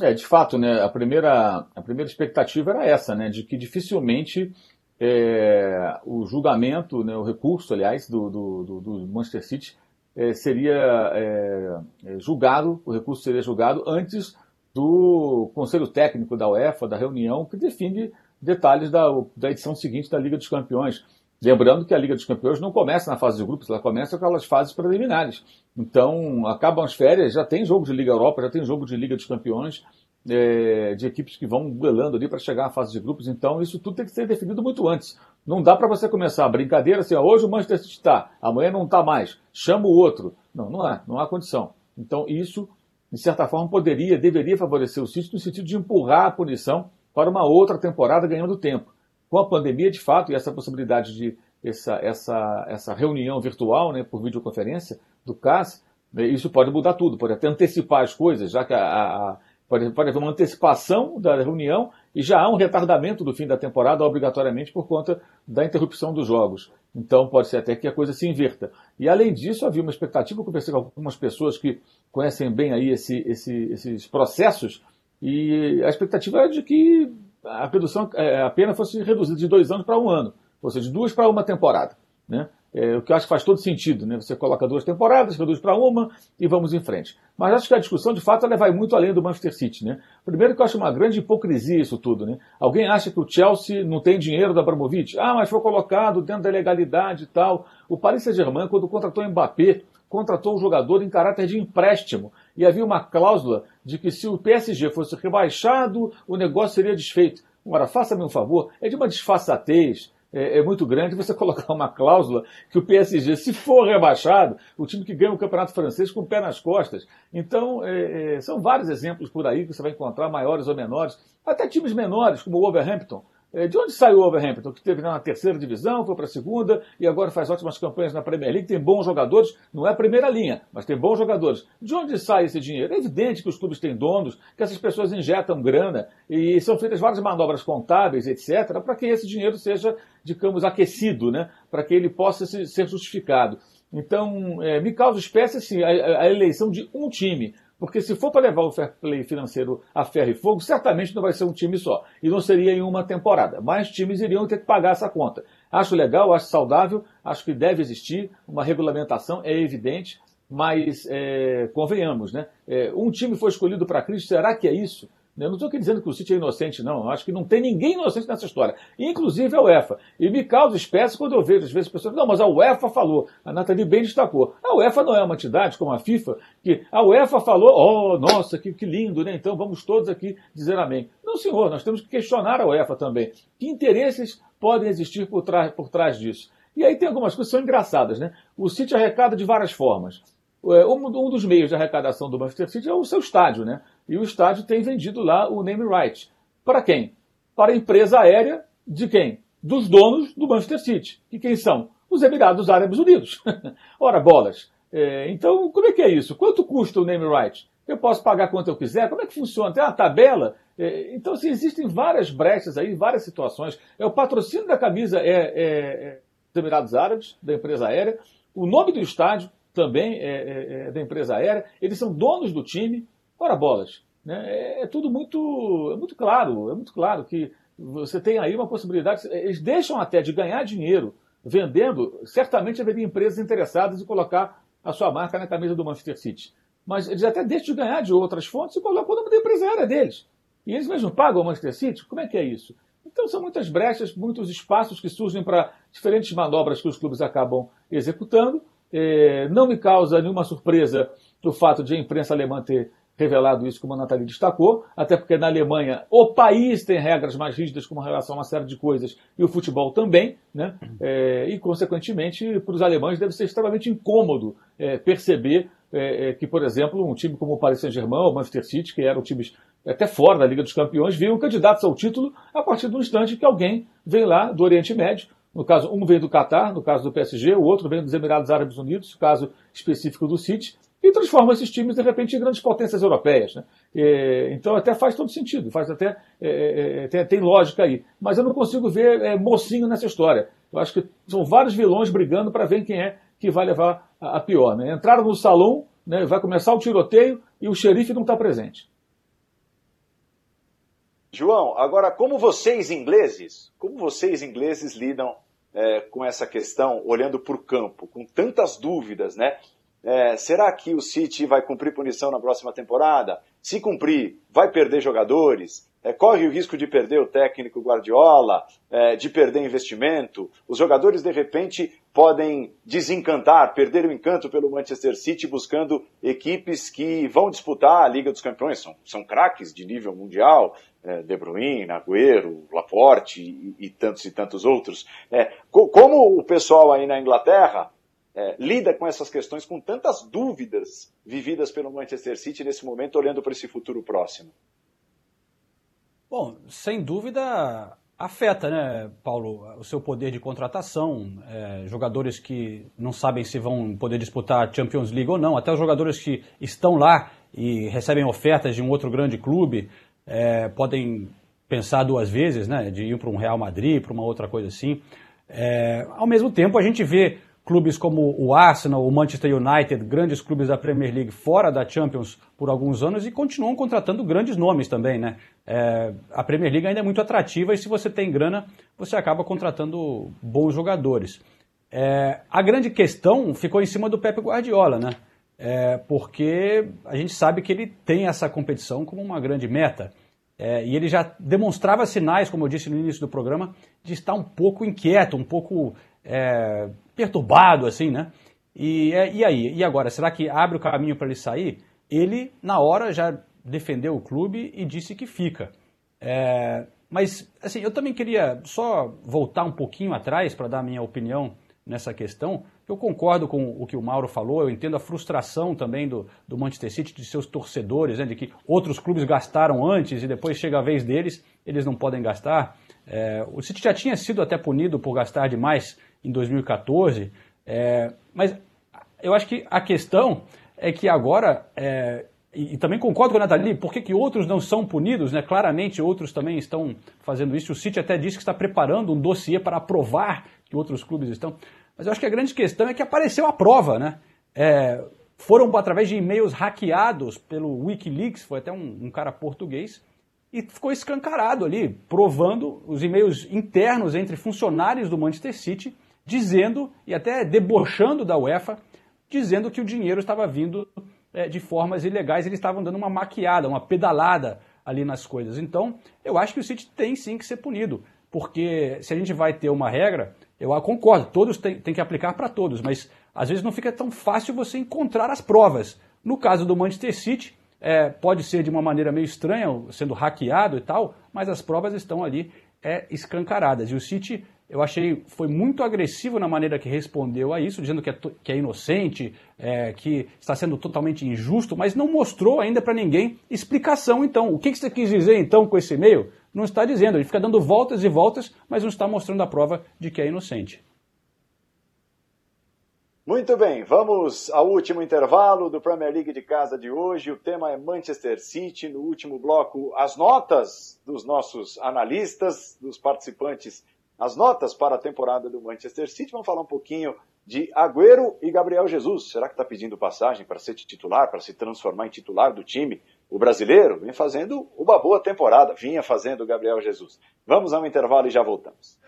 É, de fato, né, a primeira, a primeira expectativa era essa, né, de que dificilmente é, o julgamento, né, o recurso, aliás, do, do, do Manchester City é, seria é, é, julgado, o recurso seria julgado antes do Conselho Técnico da UEFA, da reunião, que define detalhes da, da edição seguinte da Liga dos Campeões. Lembrando que a Liga dos Campeões não começa na fase de grupos, ela começa com aquelas fases preliminares. Então, acabam as férias, já tem jogo de Liga Europa, já tem jogo de Liga dos Campeões, é, de equipes que vão duelando ali para chegar à fase de grupos. Então, isso tudo tem que ser definido muito antes. Não dá para você começar a brincadeira assim, hoje o Manchester City está, amanhã não está mais, chama o outro. Não, não há, não há condição. Então, isso, de certa forma, poderia, deveria favorecer o City no sentido de empurrar a punição para uma outra temporada ganhando tempo com a pandemia, de fato, e essa possibilidade de essa, essa, essa reunião virtual, né, por videoconferência do CAS, né, isso pode mudar tudo, pode até antecipar as coisas, já que a, a, pode, pode haver uma antecipação da reunião e já há um retardamento do fim da temporada, obrigatoriamente, por conta da interrupção dos jogos. Então pode ser até que a coisa se inverta. E além disso, havia uma expectativa, eu conversei com algumas pessoas que conhecem bem aí esse, esse, esses processos, e a expectativa é de que a redução, é, a pena fosse reduzida de dois anos para um ano, ou seja, de duas para uma temporada. Né? É, o que eu acho que faz todo sentido. Né? Você coloca duas temporadas, reduz para uma e vamos em frente. Mas acho que a discussão, de fato, ela vai muito além do Manchester City. Né? Primeiro que eu acho uma grande hipocrisia isso tudo. Né? Alguém acha que o Chelsea não tem dinheiro da Abramovich? Ah, mas foi colocado dentro da legalidade e tal. O Paris Saint-Germain, quando contratou Mbappé, contratou o jogador em caráter de empréstimo e havia uma cláusula de que se o PSG fosse rebaixado, o negócio seria desfeito. Ora, faça-me um favor, é de uma disfarçatez, é, é, muito grande você colocar uma cláusula que o PSG, se for rebaixado, o time que ganha o campeonato francês com o pé nas costas. Então, é, é, são vários exemplos por aí que você vai encontrar, maiores ou menores, até times menores, como o Wolverhampton, de onde saiu o Overhampton? Que teve na terceira divisão, foi para a segunda e agora faz ótimas campanhas na Premier League, tem bons jogadores, não é a primeira linha, mas tem bons jogadores. De onde sai esse dinheiro? É evidente que os clubes têm donos, que essas pessoas injetam grana e são feitas várias manobras contábeis, etc., para que esse dinheiro seja, digamos, aquecido, né? para que ele possa ser justificado. Então, é, me causa espécie assim, a, a eleição de um time porque se for para levar o fair play financeiro a ferro e fogo, certamente não vai ser um time só. E não seria em uma temporada. Mais times iriam ter que pagar essa conta. Acho legal, acho saudável, acho que deve existir uma regulamentação, é evidente, mas é, convenhamos, né? É, um time foi escolhido para a crise, será que é isso? Eu não estou aqui dizendo que o City é inocente, não. Eu acho que não tem ninguém inocente nessa história. Inclusive a UEFA. E me causa espécie quando eu vejo, às vezes, pessoas não, mas a UEFA falou. A Nathalie bem destacou. A UEFA não é uma entidade como a FIFA, que a UEFA falou, oh, nossa, que, que lindo, né? Então vamos todos aqui dizer amém. Não, senhor, nós temos que questionar a UEFA também. Que interesses podem existir por, trás, por trás disso? E aí tem algumas coisas que são engraçadas, né? O City arrecada de várias formas. É, um dos meios de arrecadação do Manchester City é o seu estádio, né? E o estádio tem vendido lá o name right. Para quem? Para a empresa aérea de quem? Dos donos do Manchester City. E quem são? Os Emirados Árabes Unidos. Ora, bolas. É, então, como é que é isso? Quanto custa o name right? Eu posso pagar quanto eu quiser? Como é que funciona? Tem uma tabela? É, então, assim, existem várias brechas aí, várias situações. É o patrocínio da camisa é, é, é dos Emirados Árabes, da empresa aérea. O nome do estádio também é, é, é, da empresa aérea, eles são donos do time. Ora bolas, né? é, é tudo muito, é muito claro, é muito claro que você tem aí uma possibilidade, eles deixam até de ganhar dinheiro vendendo, certamente haveria empresas interessadas em colocar a sua marca na camisa do Manchester City. Mas eles até deixam de ganhar de outras fontes e colocam o nome da empresa aérea deles. E eles mesmos pagam o Manchester City? Como é que é isso? Então são muitas brechas, muitos espaços que surgem para diferentes manobras que os clubes acabam executando, é, não me causa nenhuma surpresa o fato de a imprensa alemã ter revelado isso, como a Nathalie destacou, até porque na Alemanha o país tem regras mais rígidas com relação a uma série de coisas e o futebol também, né? É, e, consequentemente, para os alemães deve ser extremamente incômodo é, perceber é, é, que, por exemplo, um time como o Paris Saint-Germain ou o Manchester City, que eram times até fora da Liga dos Campeões, viram candidatos ao título a partir do instante que alguém vem lá do Oriente Médio. No caso, um vem do Catar, no caso do PSG, o outro vem dos Emirados Árabes Unidos, no caso específico do City, e transforma esses times, de repente, em grandes potências europeias. Né? E, então, até faz todo sentido, faz até é, é, é tem, tem, lógica aí. Mas eu não consigo ver é, mocinho nessa história. Eu acho que são vários vilões brigando para ver quem é que vai levar a, a pior. Né? Entraram no salão, né, vai começar o tiroteio e o xerife não está presente. João, agora como vocês ingleses, como vocês ingleses lidam é, com essa questão, olhando para o campo, com tantas dúvidas, né? É, será que o City vai cumprir punição na próxima temporada? Se cumprir, vai perder jogadores? É, corre o risco de perder o técnico Guardiola, é, de perder investimento? Os jogadores, de repente, podem desencantar, perder o encanto pelo Manchester City, buscando equipes que vão disputar a Liga dos Campeões. São, são craques de nível mundial, é, De Bruyne, Agüero, Laporte e, e, tantos e tantos outros. É, co como o pessoal aí na Inglaterra é, lida com essas questões, com tantas dúvidas vividas pelo Manchester City nesse momento, olhando para esse futuro próximo? Bom, sem dúvida afeta, né, Paulo, o seu poder de contratação, é, jogadores que não sabem se vão poder disputar a Champions League ou não, até os jogadores que estão lá e recebem ofertas de um outro grande clube, é, podem pensar duas vezes, né, de ir para um Real Madrid, para uma outra coisa assim. É, ao mesmo tempo, a gente vê clubes como o Arsenal, o Manchester United, grandes clubes da Premier League fora da Champions por alguns anos e continuam contratando grandes nomes também, né? É, a Premier League ainda é muito atrativa e se você tem grana, você acaba contratando bons jogadores. É, a grande questão ficou em cima do Pep Guardiola, né? É, porque a gente sabe que ele tem essa competição como uma grande meta. É, e ele já demonstrava sinais, como eu disse no início do programa, de estar um pouco inquieto, um pouco é, perturbado, assim, né? E, é, e aí? E agora? Será que abre o caminho para ele sair? Ele, na hora, já defendeu o clube e disse que fica. É, mas, assim, eu também queria só voltar um pouquinho atrás para dar minha opinião nessa questão. Eu concordo com o que o Mauro falou, eu entendo a frustração também do, do Manchester City, de seus torcedores, né, de que outros clubes gastaram antes e depois chega a vez deles, eles não podem gastar. É, o City já tinha sido até punido por gastar demais em 2014. É, mas eu acho que a questão é que agora, é, e, e, também concordo com a Nathalie, por que, que outros não são punidos? Né? Claramente outros também estão fazendo isso. O City até disse que está preparando um dossiê para aprovar que outros clubes estão. Mas eu acho que a grande questão é que apareceu a prova, né? É, foram através de e-mails hackeados pelo Wikileaks, foi até um, um cara português, e ficou escancarado ali, provando os e-mails internos entre funcionários do Manchester City dizendo e até debochando da UEFA, dizendo que o dinheiro estava vindo é, de formas ilegais, eles estavam dando uma maquiada, uma pedalada ali nas coisas. Então, eu acho que o City tem sim que ser punido, porque se a gente vai ter uma regra, eu concordo, todos têm, têm que aplicar para todos, mas às vezes não fica tão fácil você encontrar as provas. No caso do Manchester City, é, pode ser de uma maneira meio estranha, sendo hackeado e tal, mas as provas estão ali é, escancaradas. E o City eu achei foi muito agressivo na maneira que respondeu a isso, dizendo que é, que é inocente, é, que está sendo totalmente injusto, mas não mostrou ainda para ninguém explicação. Então, o que, que você quis dizer então com esse e-mail? Não está dizendo, ele fica dando voltas e voltas, mas não está mostrando a prova de que é inocente. Muito bem, vamos ao último intervalo do Premier League de casa de hoje. O tema é Manchester City. No último bloco, as notas dos nossos analistas, dos participantes as notas para a temporada do Manchester City. Vamos falar um pouquinho de Agüero e Gabriel Jesus. Será que está pedindo passagem para ser titular, para se transformar em titular do time? O brasileiro vem fazendo uma boa temporada, vinha fazendo o Gabriel Jesus. Vamos a um intervalo e já voltamos.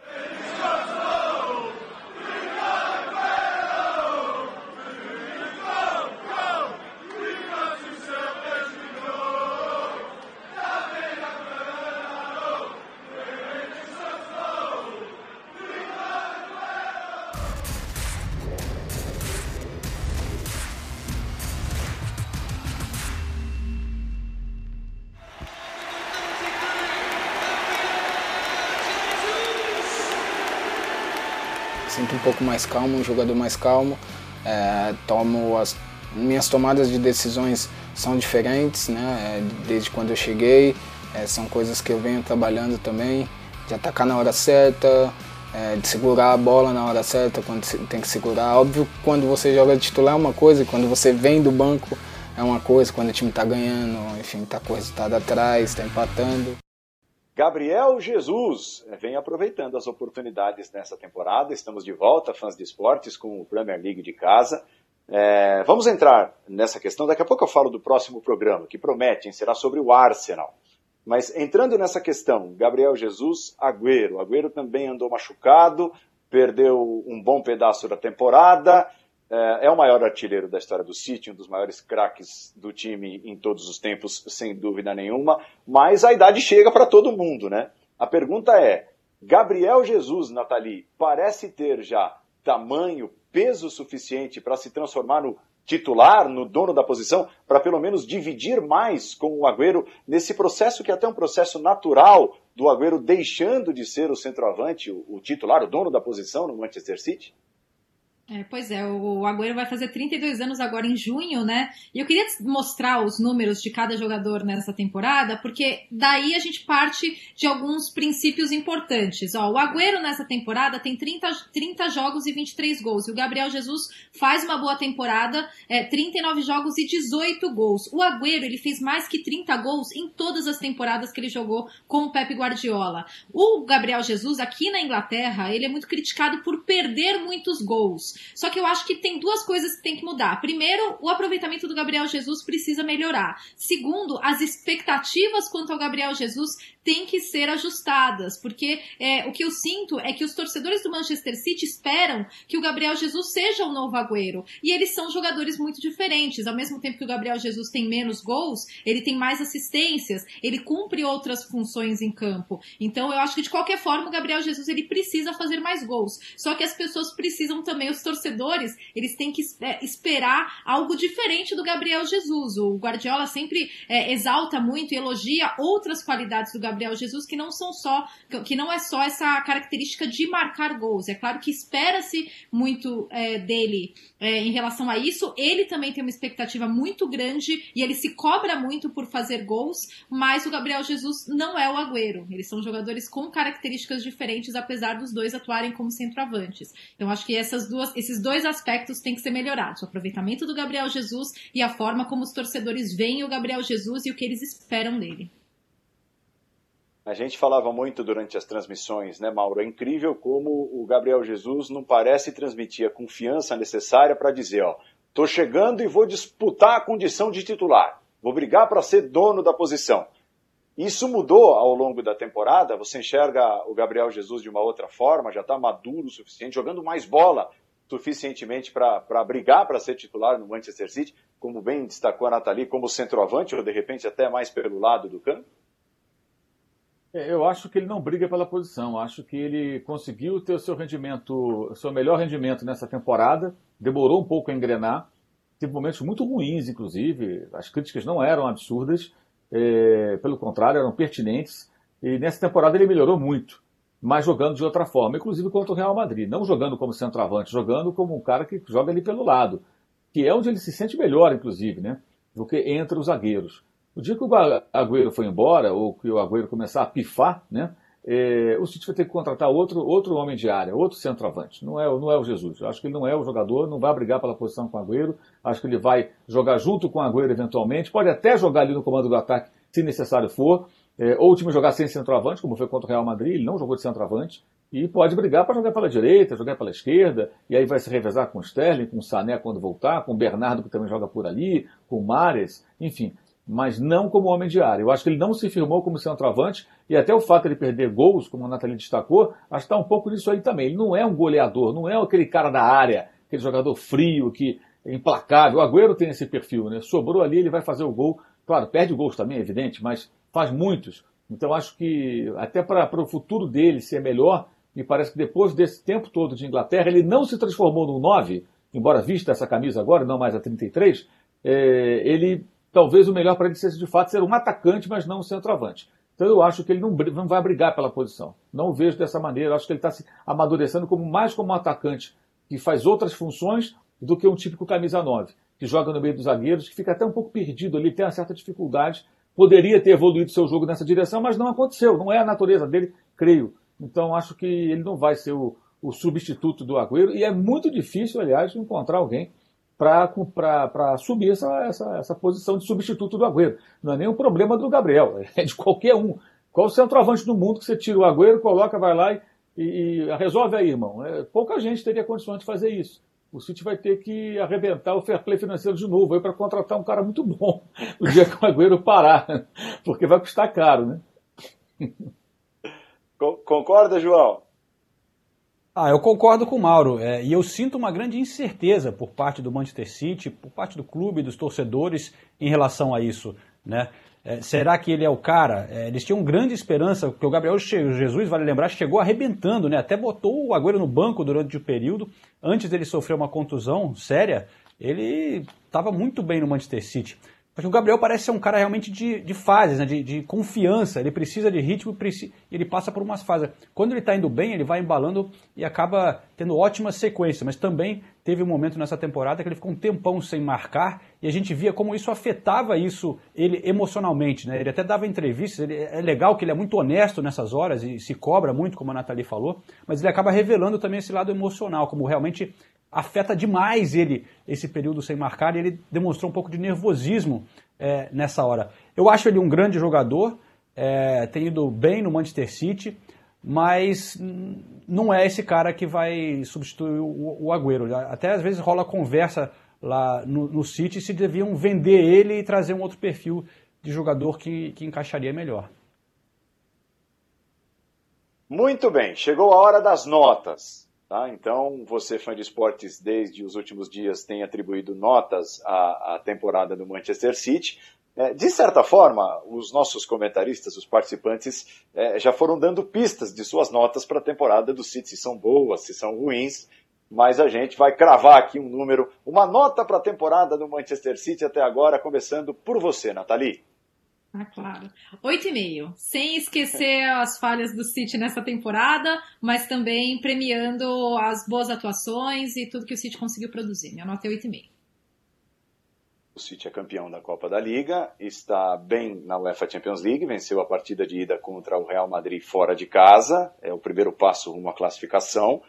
Pouco mais calmo, um jogador mais calmo. É, tomo as minhas tomadas de decisões são diferentes, né? É, desde quando eu cheguei, é, são coisas que eu venho trabalhando também, de atacar na hora certa, é, de segurar a bola na hora certa, quando tem que segurar. Óbvio quando você joga de titular é uma coisa, quando você vem do banco é uma coisa, quando o time está ganhando, enfim, está com o resultado atrás, está empatando. Gabriel Jesus vem aproveitando as oportunidades nessa temporada. Estamos de volta, fãs de esportes, com o Premier League de casa. É, vamos entrar nessa questão. Daqui a pouco eu falo do próximo programa, que prometem, será sobre o Arsenal. Mas entrando nessa questão, Gabriel Jesus, Agüero. Agüero também andou machucado, perdeu um bom pedaço da temporada. É, é o maior artilheiro da história do City, um dos maiores craques do time em todos os tempos, sem dúvida nenhuma. Mas a idade chega para todo mundo, né? A pergunta é: Gabriel Jesus, Nathalie, parece ter já tamanho, peso suficiente para se transformar no titular, no dono da posição, para pelo menos dividir mais com o Agüero nesse processo que é até um processo natural do Agüero deixando de ser o centroavante, o, o titular, o dono da posição no Manchester City? É, pois é, o Agüero vai fazer 32 anos agora em junho, né? E eu queria mostrar os números de cada jogador nessa temporada, porque daí a gente parte de alguns princípios importantes. Ó, o Agüero nessa temporada tem 30, 30 jogos e 23 gols. E o Gabriel Jesus faz uma boa temporada, é, 39 jogos e 18 gols. O Agüero, ele fez mais que 30 gols em todas as temporadas que ele jogou com o Pep Guardiola. O Gabriel Jesus, aqui na Inglaterra, ele é muito criticado por perder muitos gols. Só que eu acho que tem duas coisas que tem que mudar. Primeiro, o aproveitamento do Gabriel Jesus precisa melhorar. Segundo, as expectativas quanto ao Gabriel Jesus têm que ser ajustadas, porque é, o que eu sinto é que os torcedores do Manchester City esperam que o Gabriel Jesus seja o novo Agüero. E eles são jogadores muito diferentes. Ao mesmo tempo que o Gabriel Jesus tem menos gols, ele tem mais assistências, ele cumpre outras funções em campo. Então eu acho que de qualquer forma o Gabriel Jesus ele precisa fazer mais gols. Só que as pessoas precisam também, os torcedores, eles têm que é, esperar algo diferente do Gabriel Jesus. O Guardiola sempre é, exalta muito e elogia outras qualidades do Gabriel Jesus que não são só, que não é só essa característica de marcar gols. É claro que espera-se muito é, dele é, em relação a isso. Ele também tem uma expectativa muito grande e ele se cobra muito por fazer gols, mas o Gabriel Jesus não é o Agüero. Eles são jogadores com características diferentes, apesar dos dois atuarem como centroavantes. Então acho que essas duas esses dois aspectos têm que ser melhorados: o aproveitamento do Gabriel Jesus e a forma como os torcedores veem o Gabriel Jesus e o que eles esperam dele. A gente falava muito durante as transmissões, né, Mauro? É incrível como o Gabriel Jesus não parece transmitir a confiança necessária para dizer, ó, tô chegando e vou disputar a condição de titular. Vou brigar para ser dono da posição. Isso mudou ao longo da temporada. Você enxerga o Gabriel Jesus de uma outra forma, já está maduro o suficiente, jogando mais bola suficientemente para brigar para ser titular no Manchester City, como bem destacou a Nathalie, como centroavante, ou de repente até mais pelo lado do campo? É, eu acho que ele não briga pela posição. Acho que ele conseguiu ter o seu rendimento, seu melhor rendimento nessa temporada. Demorou um pouco a engrenar. Teve momentos muito ruins, inclusive. As críticas não eram absurdas. É, pelo contrário, eram pertinentes. E nessa temporada ele melhorou muito mas jogando de outra forma, inclusive contra o Real Madrid. Não jogando como centroavante, jogando como um cara que joga ali pelo lado, que é onde ele se sente melhor, inclusive, né? Do que entre os zagueiros. O dia que o Agüero foi embora, ou que o Agüero começar a pifar, né? É, o City vai ter que contratar outro, outro homem de área, outro centroavante. Não é, não é o Jesus. Eu acho que ele não é o jogador, não vai brigar pela posição com o Agüero. Acho que ele vai jogar junto com o Agüero eventualmente. Pode até jogar ali no comando do ataque, se necessário for. É, ou o time jogar sem centroavante, como foi contra o Real Madrid, ele não jogou de centroavante, e pode brigar para jogar pela direita, jogar pela esquerda, e aí vai se revezar com o Sterling, com o Sané quando voltar, com o Bernardo que também joga por ali, com o Mares, enfim, mas não como homem de área. Eu acho que ele não se firmou como centroavante, e até o fato de ele perder gols, como a Nathalie destacou, acho que está um pouco nisso aí também. Ele não é um goleador, não é aquele cara da área, aquele jogador frio, que é implacável. O Agüero tem esse perfil, né? Sobrou ali, ele vai fazer o gol. Claro, perde gols também, é evidente, mas faz muitos. Então acho que até para o futuro dele ser melhor, me parece que depois desse tempo todo de Inglaterra, ele não se transformou num 9, embora vista essa camisa agora, não mais a 33, é, ele talvez o melhor para ele seja de fato ser um atacante, mas não um centroavante. Então eu acho que ele não, não vai brigar pela posição. Não o vejo dessa maneira. Eu acho que ele está se amadurecendo como mais como um atacante que faz outras funções do que um típico camisa 9, que joga no meio dos zagueiros, que fica até um pouco perdido ali, tem uma certa dificuldade. Poderia ter evoluído seu jogo nessa direção, mas não aconteceu, não é a natureza dele, creio. Então acho que ele não vai ser o, o substituto do Agüero, e é muito difícil, aliás, encontrar alguém para assumir essa, essa, essa posição de substituto do Agüero. Não é nem um problema do Gabriel, é de qualquer um. Qual o centroavante do mundo que você tira o Agüero, coloca, vai lá e, e, e resolve aí, irmão? É, pouca gente teria condições de fazer isso. O City vai ter que arrebentar o fair play financeiro de novo para contratar um cara muito bom no dia que o Agüero parar, porque vai custar caro, né? Concorda, João? Ah, eu concordo com o Mauro. É, e eu sinto uma grande incerteza por parte do Manchester City, por parte do clube, dos torcedores, em relação a isso. Né? É, será que ele é o cara? É, eles tinham grande esperança, porque o Gabriel Jesus, vale lembrar, chegou arrebentando, né? até botou o Agüero no banco durante o período. Antes dele sofrer uma contusão séria, ele estava muito bem no Manchester City. Porque o Gabriel parece ser um cara realmente de, de fases, né? de, de, confiança. Ele precisa de ritmo e ele passa por umas fases. Quando ele está indo bem, ele vai embalando e acaba tendo ótimas sequências. Mas também teve um momento nessa temporada que ele ficou um tempão sem marcar e a gente via como isso afetava isso ele emocionalmente. Né? Ele até dava entrevistas. Ele, é legal que ele é muito honesto nessas horas e se cobra muito, como a Nathalie falou. Mas ele acaba revelando também esse lado emocional, como realmente afeta demais ele esse período sem marcar e ele demonstrou um pouco de nervosismo é, nessa hora. Eu acho ele um grande jogador, é, tem ido bem no Manchester City, mas não é esse cara que vai substituir o, o Agüero. Até às vezes rola conversa lá no, no City se deviam vender ele e trazer um outro perfil de jogador que, que encaixaria melhor. Muito bem, chegou a hora das notas. Tá? Então, você, fã de esportes, desde os últimos dias tem atribuído notas à, à temporada do Manchester City. É, de certa forma, os nossos comentaristas, os participantes, é, já foram dando pistas de suas notas para a temporada do City, se são boas, se são ruins, mas a gente vai cravar aqui um número, uma nota para a temporada do Manchester City até agora, começando por você, Nathalie. Ah, claro. Oito e meio. Sem esquecer as falhas do City nessa temporada, mas também premiando as boas atuações e tudo que o City conseguiu produzir. Minha nota é oito e meio. O City é campeão da Copa da Liga, está bem na UEFA Champions League, venceu a partida de ida contra o Real Madrid fora de casa, é o primeiro passo rumo à classificação.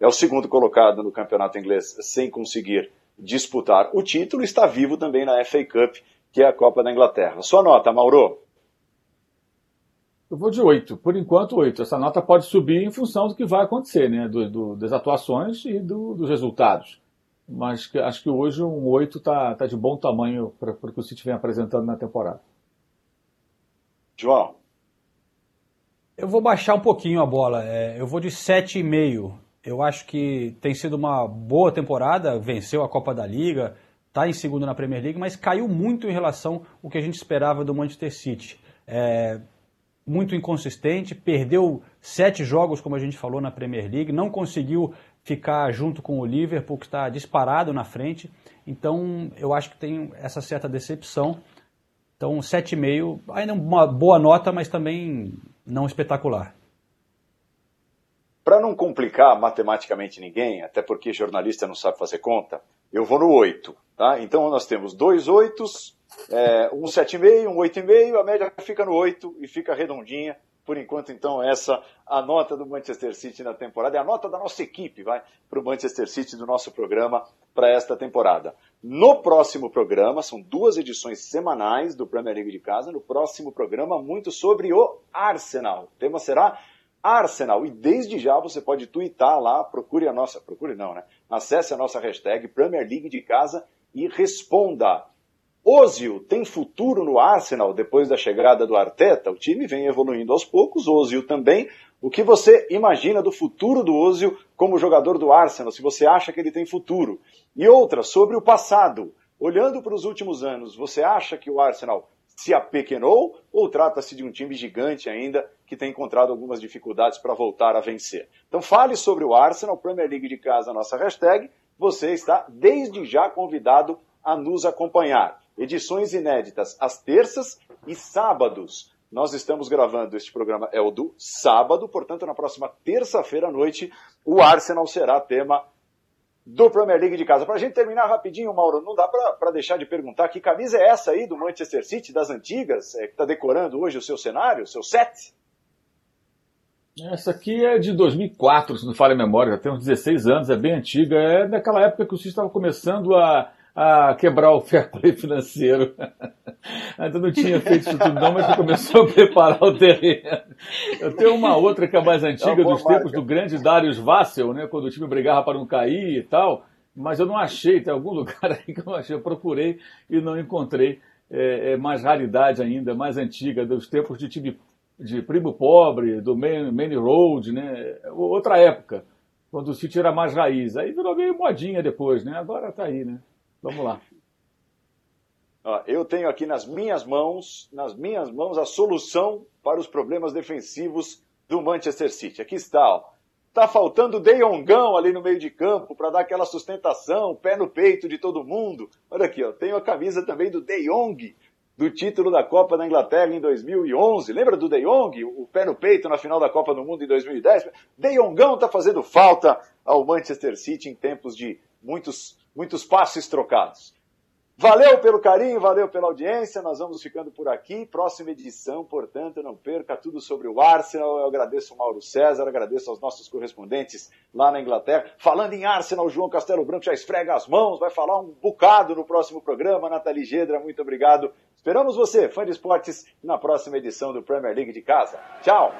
É o segundo colocado no campeonato inglês sem conseguir disputar o título, está vivo também na FA Cup que é a Copa da Inglaterra. Sua nota, Mauro? Eu vou de 8. Por enquanto, 8. Essa nota pode subir em função do que vai acontecer, né? Do, do, das atuações e do, dos resultados. Mas que, acho que hoje um 8 está tá de bom tamanho para o que o City vem apresentando na temporada. João? Eu vou baixar um pouquinho a bola. É, eu vou de 7,5. Eu acho que tem sido uma boa temporada, venceu a Copa da Liga, está em segundo na Premier League, mas caiu muito em relação ao que a gente esperava do Manchester City. É, muito inconsistente, perdeu sete jogos, como a gente falou, na Premier League, não conseguiu ficar junto com o Liverpool, que está disparado na frente. Então, eu acho que tem essa certa decepção. Então, 7,5, ainda uma boa nota, mas também não espetacular. Para não complicar matematicamente ninguém, até porque jornalista não sabe fazer conta, eu vou no 8. Tá? Então nós temos dois oitos, é, um 7,5, um 8,5, a média fica no 8 e fica redondinha. Por enquanto, então, essa a nota do Manchester City na temporada, é a nota da nossa equipe, vai, para o Manchester City do nosso programa para esta temporada. No próximo programa, são duas edições semanais do Premier League de casa, no próximo programa, muito sobre o Arsenal. O tema será Arsenal. E desde já você pode twittar lá, procure a nossa, procure não, né? Acesse a nossa hashtag Premier League de Casa e responda. Ozil tem futuro no Arsenal depois da chegada do Arteta? O time vem evoluindo aos poucos, Ozil também. O que você imagina do futuro do Ozil como jogador do Arsenal, se você acha que ele tem futuro? E outra, sobre o passado. Olhando para os últimos anos, você acha que o Arsenal se apequenou ou trata-se de um time gigante ainda que tem encontrado algumas dificuldades para voltar a vencer? Então fale sobre o Arsenal, Premier League de casa, nossa hashtag. Você está desde já convidado a nos acompanhar. Edições inéditas às terças e sábados. Nós estamos gravando este programa, é o do sábado, portanto, na próxima terça-feira à noite, o Arsenal será tema do Premier League de casa. Para a gente terminar rapidinho, Mauro, não dá para deixar de perguntar que camisa é essa aí do Manchester City, das antigas, é, que está decorando hoje o seu cenário, o seu set? Essa aqui é de 2004, se não falha a memória, já tem uns 16 anos, é bem antiga. É daquela época que o City estava começando a, a quebrar o fair play financeiro. Ainda não tinha feito isso tudo não, mas começou a preparar o terreno. Eu tenho uma outra que é mais antiga, é dos marca. tempos do grande Darius Vassel, né, quando o time brigava para não cair e tal, mas eu não achei, tem algum lugar aí que eu achei, eu procurei e não encontrei. É, é mais raridade ainda, mais antiga, dos tempos de time de primo pobre, do Main, Road, né? Outra época, quando o City era mais raiz. Aí virou meio modinha depois, né? Agora tá aí, né? Vamos lá. Eu tenho aqui nas minhas mãos, nas minhas mãos, a solução para os problemas defensivos do Manchester City. Aqui está, ó. Tá faltando o De Jongão ali no meio de campo para dar aquela sustentação, pé no peito de todo mundo. Olha aqui, ó. Tenho a camisa também do De Jong, do título da Copa da Inglaterra em 2011. Lembra do De Jong, o pé no peito na final da Copa do Mundo em 2010? De Jongão está fazendo falta ao Manchester City em tempos de muitos, muitos passes trocados. Valeu pelo carinho, valeu pela audiência. Nós vamos ficando por aqui. Próxima edição, portanto, não perca tudo sobre o Arsenal. Eu agradeço ao Mauro César, agradeço aos nossos correspondentes lá na Inglaterra. Falando em Arsenal, João Castelo Branco já esfrega as mãos, vai falar um bocado no próximo programa. Nathalie Gedra, muito obrigado. Esperamos você, fã de esportes, na próxima edição do Premier League de casa. Tchau!